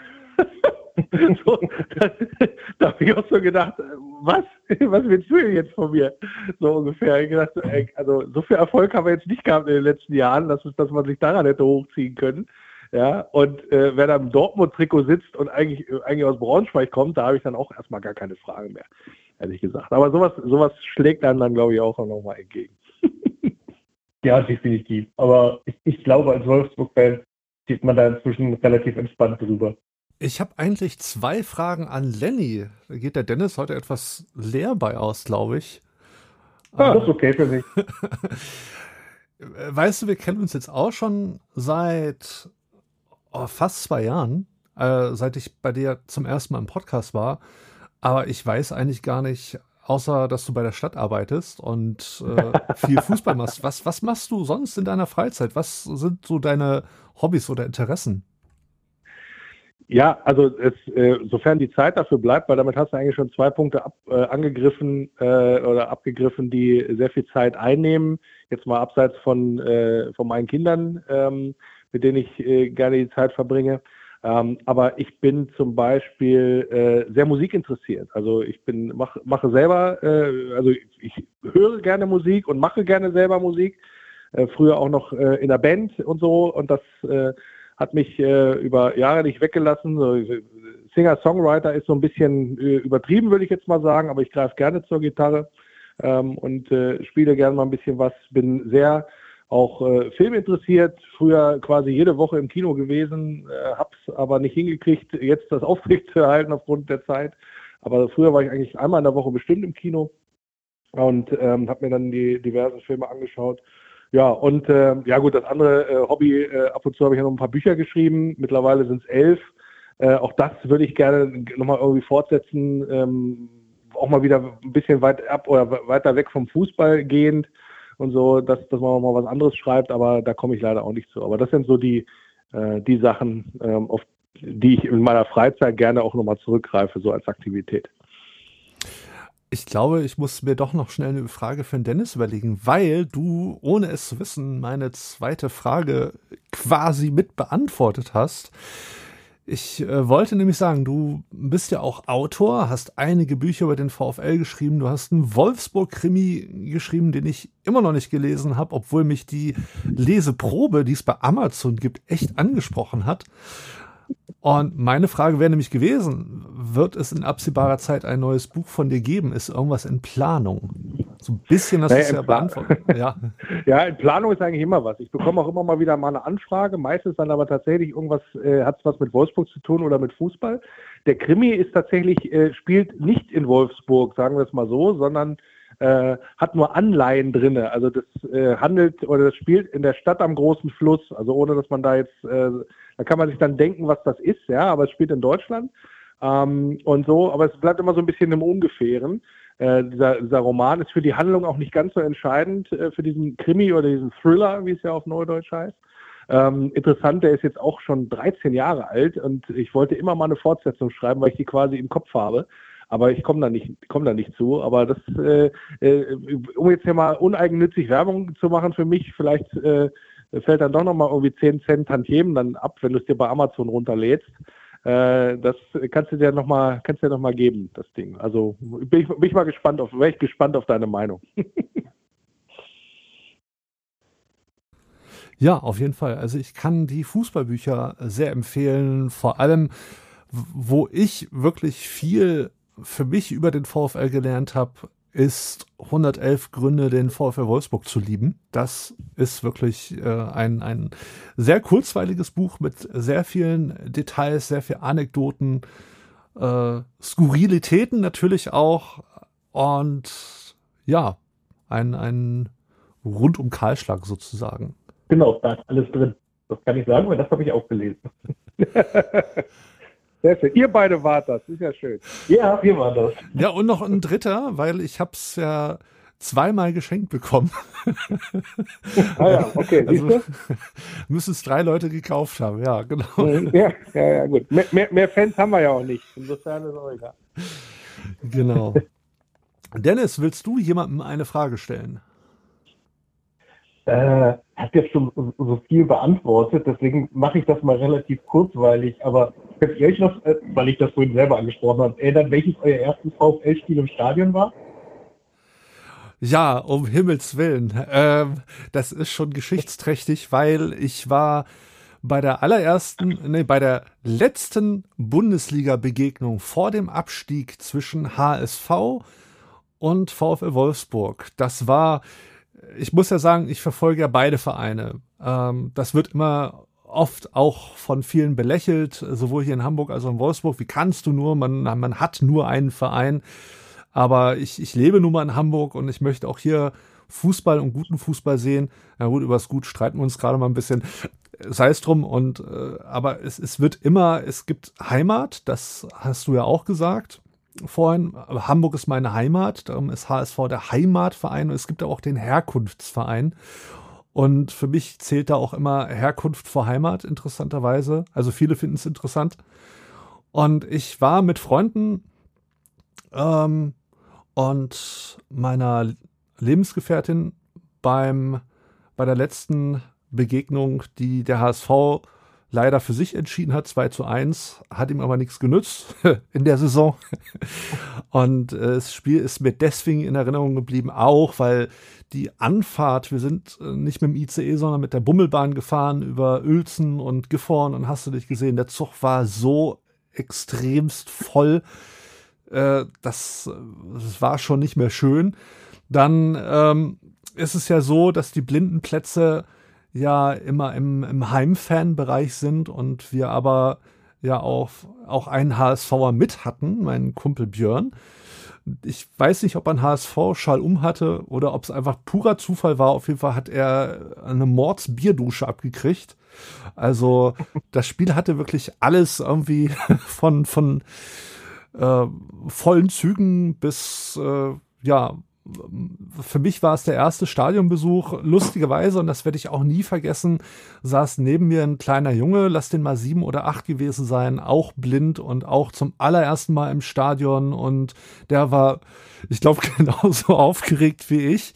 Speaker 5: so, da, da habe ich auch so gedacht, was? Was willst du jetzt von mir? So ungefähr. Ich gedacht, also so viel Erfolg haben wir jetzt nicht gehabt in den letzten Jahren, dass, dass man sich daran hätte hochziehen können. Ja, und äh, wer da im Dortmund-Trikot sitzt und eigentlich, eigentlich aus Braunschweig kommt, da habe ich dann auch erstmal gar keine Frage mehr, ehrlich gesagt. Aber sowas, sowas schlägt einem dann, glaube ich, auch nochmal entgegen.
Speaker 6: ja, definitiv. Aber ich, ich glaube, als Wolfsburg-Fan sieht man da inzwischen relativ entspannt drüber.
Speaker 1: Ich habe eigentlich zwei Fragen an Lenny. Da geht der Dennis heute etwas leer bei aus, glaube ich.
Speaker 6: Ah, das ist okay für mich.
Speaker 1: weißt du, wir kennen uns jetzt auch schon seit oh, fast zwei Jahren, äh, seit ich bei dir zum ersten Mal im Podcast war. Aber ich weiß eigentlich gar nicht, außer dass du bei der Stadt arbeitest und äh, viel Fußball machst. Was, was machst du sonst in deiner Freizeit? Was sind so deine Hobbys oder Interessen?
Speaker 5: Ja, also es, äh, sofern die Zeit dafür bleibt, weil damit hast du eigentlich schon zwei Punkte ab, äh, angegriffen äh, oder abgegriffen, die sehr viel Zeit einnehmen. Jetzt mal abseits von, äh, von meinen Kindern, ähm, mit denen ich äh, gerne die Zeit verbringe. Ähm, aber ich bin zum Beispiel äh, sehr musikinteressiert. Also ich bin mach, mache selber, äh, also ich, höre gerne Musik und mache gerne selber Musik. Äh, früher auch noch äh, in der Band und so und das äh, hat mich äh, über Jahre nicht weggelassen. Singer-Songwriter ist so ein bisschen äh, übertrieben, würde ich jetzt mal sagen, aber ich greife gerne zur Gitarre ähm, und äh, spiele gerne mal ein bisschen was. Bin sehr auch äh, Film früher quasi jede Woche im Kino gewesen, äh, hab's aber nicht hingekriegt, jetzt das aufrecht zu erhalten aufgrund der Zeit. Aber früher war ich eigentlich einmal in der Woche bestimmt im Kino und ähm, habe mir dann die diversen Filme angeschaut. Ja, und äh, ja gut, das andere äh, Hobby, äh, ab und zu habe ich ja noch ein paar Bücher geschrieben. Mittlerweile sind es elf. Äh, auch das würde ich gerne nochmal irgendwie fortsetzen. Ähm, auch mal wieder ein bisschen weit ab oder weiter weg vom Fußball gehend und so, dass, dass man mal was anderes schreibt, aber da komme ich leider auch nicht zu. Aber das sind so die, äh, die Sachen, ähm, auf die ich in meiner Freizeit gerne auch nochmal zurückgreife, so als Aktivität.
Speaker 1: Ich glaube, ich muss mir doch noch schnell eine Frage für den Dennis überlegen, weil du, ohne es zu wissen, meine zweite Frage quasi mit beantwortet hast. Ich äh, wollte nämlich sagen, du bist ja auch Autor, hast einige Bücher über den VfL geschrieben, du hast einen Wolfsburg-Krimi geschrieben, den ich immer noch nicht gelesen habe, obwohl mich die Leseprobe, die es bei Amazon gibt, echt angesprochen hat. Und meine Frage wäre nämlich gewesen, wird es in absehbarer Zeit ein neues Buch von dir geben? Ist irgendwas in Planung? So ein bisschen hast du es ja beantwortet.
Speaker 5: Ja. ja, in Planung ist eigentlich immer was. Ich bekomme auch immer mal wieder mal eine Anfrage, meistens dann aber tatsächlich irgendwas, äh, hat es was mit Wolfsburg zu tun oder mit Fußball. Der Krimi ist tatsächlich, äh, spielt nicht in Wolfsburg, sagen wir es mal so, sondern äh, hat nur Anleihen drinne. Also das äh, handelt oder das spielt in der Stadt am großen Fluss. Also ohne, dass man da jetzt äh, da kann man sich dann denken, was das ist, ja, aber es spielt in Deutschland. Ähm, und so, aber es bleibt immer so ein bisschen im Ungefähren. Äh, dieser, dieser Roman ist für die Handlung auch nicht ganz so entscheidend, äh, für diesen Krimi oder diesen Thriller, wie es ja auf Neudeutsch heißt. Ähm, interessant, der ist jetzt auch schon 13 Jahre alt und ich wollte immer mal eine Fortsetzung schreiben, weil ich die quasi im Kopf habe. Aber ich komme da nicht, komme da nicht zu. Aber das, äh, äh, um jetzt hier mal uneigennützig Werbung zu machen für mich, vielleicht äh, fällt dann doch nochmal irgendwie 10 Cent Tantiemen dann ab, wenn du es dir bei Amazon runterlädst. Äh, das kannst du dir nochmal, noch geben, das Ding. Also bin ich, bin ich mal gespannt auf, wäre ich gespannt auf deine Meinung.
Speaker 1: Ja, auf jeden Fall. Also ich kann die Fußballbücher sehr empfehlen, vor allem, wo ich wirklich viel für mich über den VfL gelernt habe, ist 111 Gründe, den VfL Wolfsburg zu lieben. Das ist wirklich äh, ein, ein sehr kurzweiliges Buch mit sehr vielen Details, sehr vielen Anekdoten, äh, Skurrilitäten natürlich auch und ja, ein, ein rundum Kahlschlag sozusagen.
Speaker 6: Genau, da ist alles drin. Das kann ich sagen, weil das habe ich auch gelesen.
Speaker 5: Sehr schön. Ihr beide wart das, ist ja schön.
Speaker 6: Ja, wir waren das.
Speaker 1: Ja, und noch ein dritter, weil ich habe es ja zweimal geschenkt bekommen.
Speaker 5: ah ja, okay.
Speaker 1: Also, müssen es drei Leute gekauft haben, ja, genau.
Speaker 5: Ja, ja, ja gut. Mehr, mehr, mehr Fans haben wir ja auch nicht. Insofern ist auch egal.
Speaker 1: Genau. Dennis, willst du jemandem eine Frage stellen?
Speaker 6: Äh, hat jetzt schon so viel beantwortet, deswegen mache ich das mal relativ kurzweilig. Aber könnt ihr euch noch, äh, weil ich das vorhin selber angesprochen habe, erinnern, welches euer erstes VfL-Spiel im Stadion war?
Speaker 1: Ja, um Himmels Willen. Ähm, das ist schon geschichtsträchtig, weil ich war bei der allerersten, nee, bei der letzten Bundesliga-Begegnung vor dem Abstieg zwischen HSV und VfL Wolfsburg. Das war ich muss ja sagen, ich verfolge ja beide Vereine. Ähm, das wird immer oft auch von vielen belächelt, sowohl hier in Hamburg als auch in Wolfsburg. Wie kannst du nur? Man, man hat nur einen Verein. Aber ich, ich lebe nun mal in Hamburg und ich möchte auch hier Fußball und guten Fußball sehen. Na gut, über das Gut streiten wir uns gerade mal ein bisschen. Sei es drum. Und äh, aber es, es wird immer, es gibt Heimat, das hast du ja auch gesagt vorhin, Hamburg ist meine Heimat, darum ist HSV der Heimatverein und es gibt auch den Herkunftsverein. Und für mich zählt da auch immer Herkunft vor Heimat, interessanterweise. Also viele finden es interessant. Und ich war mit Freunden ähm, und meiner Lebensgefährtin beim, bei der letzten Begegnung, die der HSV leider für sich entschieden hat, 2 zu 1, hat ihm aber nichts genützt in der Saison. Und äh, das Spiel ist mir deswegen in Erinnerung geblieben, auch weil die Anfahrt, wir sind äh, nicht mit dem ICE, sondern mit der Bummelbahn gefahren über Uelzen und Gifhorn und hast du dich gesehen, der Zug war so extremst voll, äh, das, das war schon nicht mehr schön. Dann ähm, ist es ja so, dass die Blindenplätze ja immer im, im Heimfan-Bereich sind und wir aber ja auch, auch einen HSVer mit hatten, meinen Kumpel Björn. Ich weiß nicht, ob er einen HSV-Schall um hatte oder ob es einfach purer Zufall war. Auf jeden Fall hat er eine Mordsbierdusche abgekriegt. Also das Spiel hatte wirklich alles irgendwie von, von äh, vollen Zügen bis äh, ja für mich war es der erste Stadionbesuch. Lustigerweise, und das werde ich auch nie vergessen, saß neben mir ein kleiner Junge, lass den mal sieben oder acht gewesen sein, auch blind und auch zum allerersten Mal im Stadion. Und der war, ich glaube, genauso aufgeregt wie ich.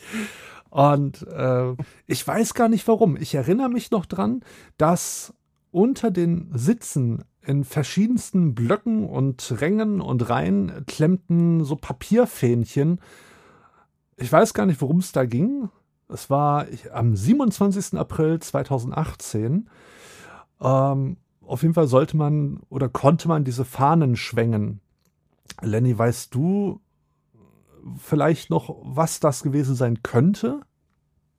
Speaker 1: Und äh, ich weiß gar nicht warum. Ich erinnere mich noch dran, dass unter den Sitzen in verschiedensten Blöcken und Rängen und Reihen klemmten so Papierfähnchen ich weiß gar nicht, worum es da ging. Es war am 27. April 2018. Ähm, auf jeden Fall sollte man oder konnte man diese Fahnen schwenken. Lenny, weißt du vielleicht noch, was das gewesen sein könnte?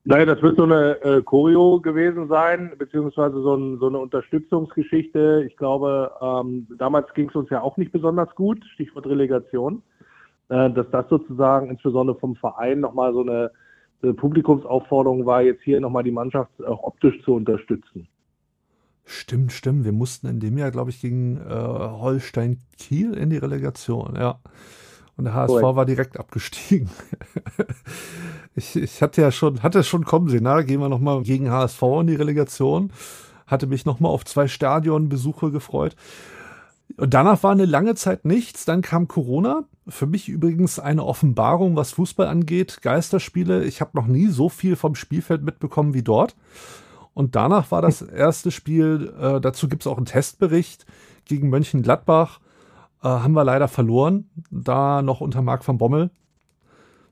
Speaker 5: Naja, das wird so eine äh, Choreo gewesen sein, beziehungsweise so, ein, so eine Unterstützungsgeschichte. Ich glaube, ähm, damals ging es uns ja auch nicht besonders gut, Stichwort Relegation. Äh, dass das sozusagen insbesondere vom Verein nochmal so eine, eine Publikumsaufforderung war, jetzt hier nochmal die Mannschaft auch optisch zu unterstützen.
Speaker 1: Stimmt, stimmt. Wir mussten in dem Jahr, glaube ich, gegen äh, Holstein Kiel in die Relegation, ja. Und der HSV Correct. war direkt abgestiegen. ich, ich hatte ja schon, hatte es schon kommen sehen, na, gehen wir nochmal gegen HSV in die Relegation. Hatte mich nochmal auf zwei Stadionbesuche gefreut. Und danach war eine lange Zeit nichts. Dann kam Corona. Für mich übrigens eine Offenbarung, was Fußball angeht. Geisterspiele. Ich habe noch nie so viel vom Spielfeld mitbekommen wie dort. Und danach war das erste Spiel, äh, dazu gibt es auch einen Testbericht gegen Mönchengladbach. Äh, haben wir leider verloren, da noch unter Marc van Bommel.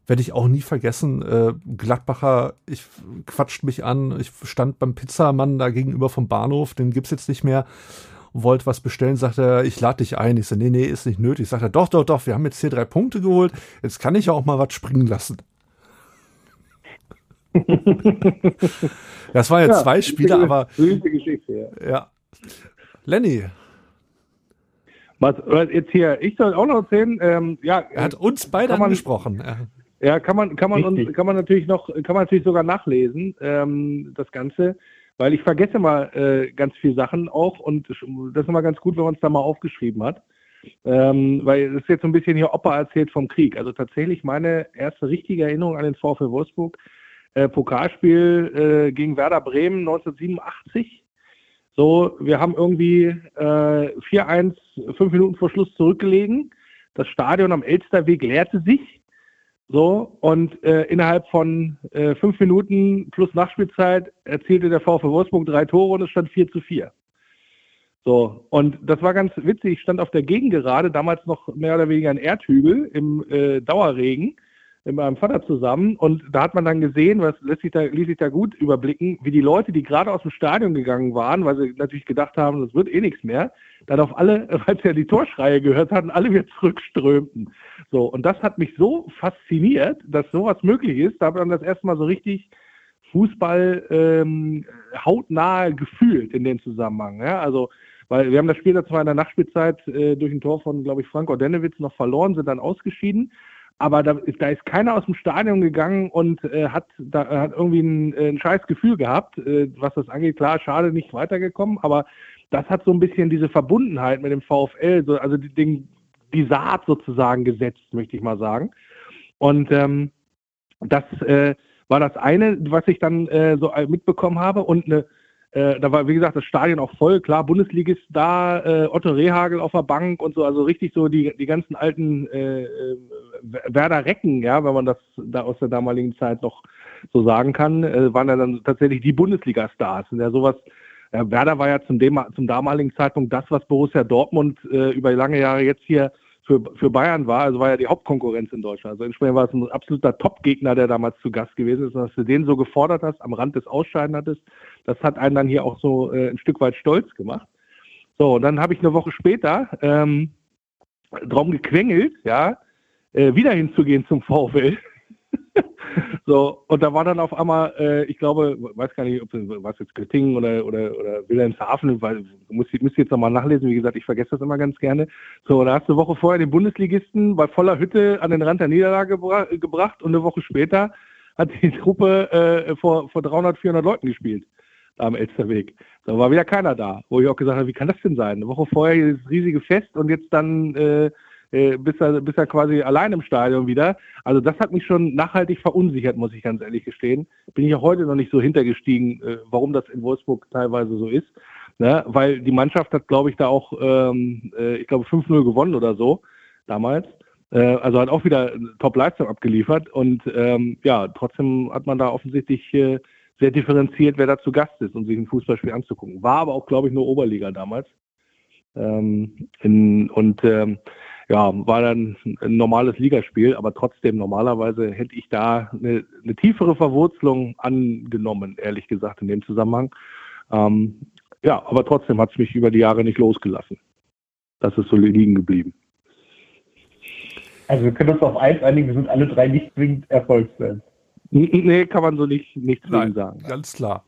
Speaker 1: Werde ich auch nie vergessen. Äh, Gladbacher, ich quatscht mich an. Ich stand beim Pizzamann da gegenüber vom Bahnhof, den gibt's jetzt nicht mehr. Wollte was bestellen, sagt er, ich lade dich ein. Ich so, nee, nee, ist nicht nötig. Sagt er, doch, doch, doch, wir haben jetzt hier drei Punkte geholt. Jetzt kann ich ja auch mal was springen lassen. das waren jetzt ja, zwei Spiele, aber. Geschichte, ja. ja. Lenny.
Speaker 5: Was, jetzt hier, ich soll auch noch erzählen, ähm, ja.
Speaker 1: Er hat uns beide man, angesprochen.
Speaker 5: Ja, kann man, kann man uns, kann man natürlich noch, kann man natürlich sogar nachlesen, ähm, das Ganze, weil ich vergesse mal äh, ganz viele Sachen auch und das ist immer ganz gut, wenn man es da mal aufgeschrieben hat. Ähm, weil es ist jetzt so ein bisschen hier Opa erzählt vom Krieg. Also tatsächlich meine erste richtige Erinnerung an den VfL Wolfsburg äh, Pokalspiel äh, gegen Werder Bremen 1987. So, wir haben irgendwie äh, 4-1, fünf Minuten vor Schluss zurückgelegen. Das Stadion am Elsterweg leerte sich. So, und äh, innerhalb von äh, fünf Minuten plus Nachspielzeit erzielte der VfL Wolfsburg drei Tore und es stand 4 zu 4. So, und das war ganz witzig. Ich stand auf der Gegengerade, damals noch mehr oder weniger ein Erdhügel im äh, Dauerregen mit meinem Vater zusammen und da hat man dann gesehen, was lässt sich da, ließ sich da gut überblicken, wie die Leute, die gerade aus dem Stadion gegangen waren, weil sie natürlich gedacht haben, das wird eh nichts mehr, dann auf alle, weil sie ja die Torschreie gehört hatten, alle wieder zurückströmten. So, und das hat mich so fasziniert, dass sowas möglich ist. Da habe ich dann das erste Mal so richtig Fußball ähm, hautnah gefühlt in dem Zusammenhang. Ja? Also, weil wir haben das Spiel da zwar in der Nachspielzeit äh, durch ein Tor von, glaube ich, Frank Ordenewitz noch verloren, sind dann ausgeschieden aber da ist, da ist keiner aus dem Stadion gegangen und äh, hat, da, hat irgendwie ein, äh, ein scheiß Gefühl gehabt, äh, was das angeht. Klar, schade, nicht weitergekommen, aber das hat so ein bisschen diese Verbundenheit mit dem VfL, so, also die, den, die Saat sozusagen gesetzt, möchte ich mal sagen. Und ähm, das äh, war das eine, was ich dann äh, so mitbekommen habe. Und eine äh, da war, wie gesagt, das Stadion auch voll, klar, Bundesligist da, äh, Otto Rehagel auf der Bank und so, also richtig so die, die ganzen alten äh, äh, Werder Recken, ja, wenn man das da aus der damaligen Zeit noch so sagen kann, äh, waren ja dann tatsächlich die Bundesliga-Stars. Und ja, sowas, ja, Werder war ja zum, dem, zum damaligen Zeitpunkt das, was Borussia Dortmund äh, über lange Jahre jetzt hier für, für Bayern war, also war ja die Hauptkonkurrenz in Deutschland. Also entsprechend war es ein absoluter Top-Gegner, der damals zu Gast gewesen ist. Und dass du den so gefordert hast, am Rand des Ausscheiden hattest, das hat einen dann hier auch so äh, ein Stück weit stolz gemacht. So, und dann habe ich eine Woche später ähm, drum gequengelt, ja, äh, wieder hinzugehen zum VfL. so, und da war dann auf einmal, äh, ich glaube, weiß gar nicht, ob was jetzt Göttingen oder, oder, oder Wilhelmshaven, weil muss ich muss jetzt nochmal nachlesen, wie gesagt, ich vergesse das immer ganz gerne. So, da hast du eine Woche vorher den Bundesligisten bei voller Hütte an den Rand der Niederlage gebra gebracht und eine Woche später hat die Truppe äh, vor, vor 300, 400 Leuten gespielt am Elsterweg. Da war wieder keiner da, wo ich auch gesagt habe, wie kann das denn sein? Eine Woche vorher dieses riesige Fest und jetzt dann äh, äh, bist er, bist er quasi allein im Stadion wieder. Also das hat mich schon nachhaltig verunsichert, muss ich ganz ehrlich gestehen. Bin ich ja heute noch nicht so hintergestiegen, äh, warum das in Wolfsburg teilweise so ist. Ne? Weil die Mannschaft hat, glaube ich, da auch, ähm, äh, ich glaube, 5-0 gewonnen oder so damals. Äh, also hat auch wieder Top-Leistung abgeliefert. Und ähm, ja, trotzdem hat man da offensichtlich äh, sehr differenziert, wer da zu Gast ist, um sich ein Fußballspiel anzugucken. War aber auch, glaube ich, nur Oberliga damals. Ähm, in, und ähm, ja, war dann ein normales Ligaspiel, aber trotzdem normalerweise hätte ich da eine, eine tiefere Verwurzelung angenommen, ehrlich gesagt, in dem Zusammenhang. Ähm, ja, aber trotzdem hat es mich über die Jahre nicht losgelassen. Das ist so liegen geblieben.
Speaker 6: Also wir können uns auf eins einigen, wir sind alle drei nicht zwingend Erfolgsfans.
Speaker 5: Nee, kann man so nicht, nicht zwingend sagen.
Speaker 1: Ganz klar.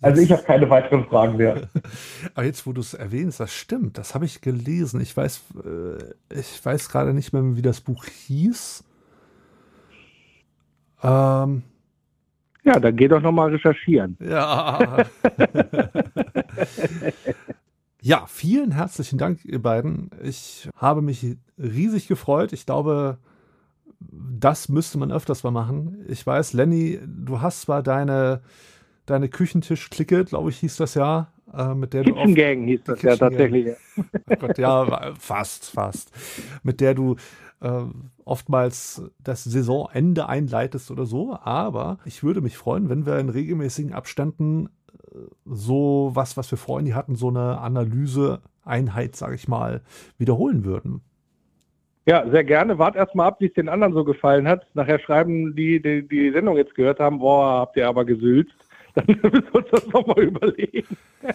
Speaker 6: Also ich habe keine weiteren Fragen mehr.
Speaker 1: Aber jetzt, wo du es erwähnst, das stimmt, das habe ich gelesen. Ich weiß, äh, ich weiß gerade nicht mehr, wie das Buch hieß.
Speaker 5: Ähm, ja, dann geh doch nochmal recherchieren.
Speaker 1: Ja. ja, vielen herzlichen Dank, ihr beiden. Ich habe mich riesig gefreut. Ich glaube, das müsste man öfters mal machen. Ich weiß, Lenny, du hast zwar deine deine Küchentisch-Clique, glaube ich, hieß das ja. Äh, mit der
Speaker 5: Kitchen du Gang hieß das ja tatsächlich.
Speaker 1: Oh Gott, ja, fast, fast. Mit der du äh, oftmals das Saisonende einleitest oder so. Aber ich würde mich freuen, wenn wir in regelmäßigen Abständen äh, so was, was wir vorhin hatten, so eine Analyseeinheit, sage ich mal, wiederholen würden.
Speaker 5: Ja, sehr gerne. Wart erstmal ab, wie es den anderen so gefallen hat. Nachher schreiben die, die die Sendung jetzt gehört haben, boah, habt ihr aber gesülzt. Dann müssen wir uns das nochmal überlegen.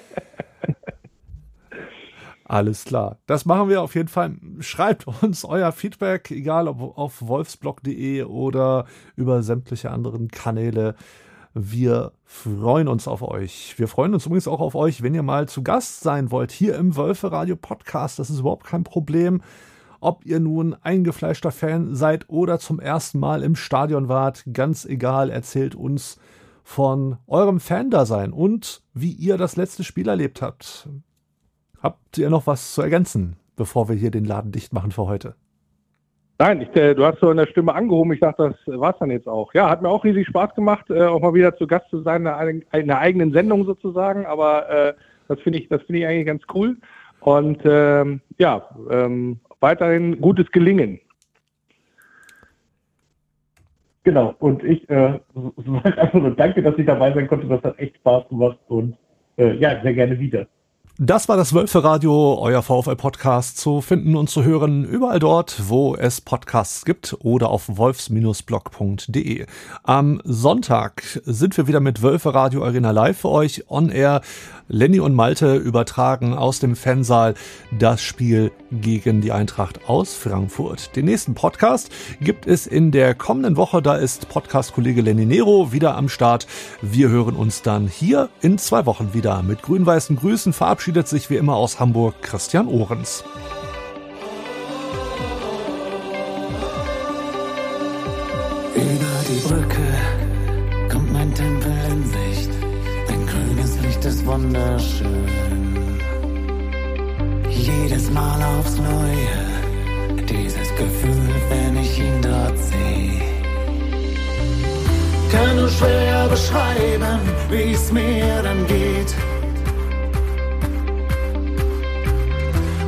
Speaker 1: Alles klar. Das machen wir auf jeden Fall. Schreibt uns euer Feedback, egal ob auf wolfsblog.de oder über sämtliche anderen Kanäle. Wir freuen uns auf euch. Wir freuen uns übrigens auch auf euch, wenn ihr mal zu Gast sein wollt hier im Wölfe Radio Podcast. Das ist überhaupt kein Problem. Ob ihr nun eingefleischter Fan seid oder zum ersten Mal im Stadion wart, ganz egal, erzählt uns von eurem Fan-Dasein und wie ihr das letzte Spiel erlebt habt. Habt ihr noch was zu ergänzen, bevor wir hier den Laden dicht machen für heute?
Speaker 5: Nein, ich, äh, du hast so in der Stimme angehoben. Ich dachte, das war's dann jetzt auch. Ja, hat mir auch riesig Spaß gemacht, äh, auch mal wieder zu Gast zu sein, in einer eigenen Sendung sozusagen. Aber äh, das finde ich, das ich eigentlich ganz cool. Und ähm, ja, ähm, weiterhin gutes Gelingen.
Speaker 6: Genau, und ich äh, sage einfach nur danke, dass ich dabei sein konnte. Das hat echt Spaß gemacht und äh, ja, sehr gerne wieder.
Speaker 1: Das war das Wölfe Radio, euer VfL-Podcast zu finden und zu hören überall dort, wo es Podcasts gibt oder auf wolfs-blog.de. Am Sonntag sind wir wieder mit Wölfe Radio Arena Live für euch on air. Lenny und Malte übertragen aus dem Fansaal das Spiel gegen die Eintracht aus Frankfurt. Den nächsten Podcast gibt es in der kommenden Woche. Da ist Podcast-Kollege Lenny Nero wieder am Start. Wir hören uns dann hier in zwei Wochen wieder. Mit grün-weißen Grüßen verabschiedet sich wie immer aus Hamburg Christian Ohrens.
Speaker 8: Über die Brücke kommt mein Tempel in Sicht ist wunderschön. Jedes Mal aufs Neue, dieses Gefühl, wenn ich ihn dort sehe. Kann nur schwer beschreiben, wie es mir dann geht.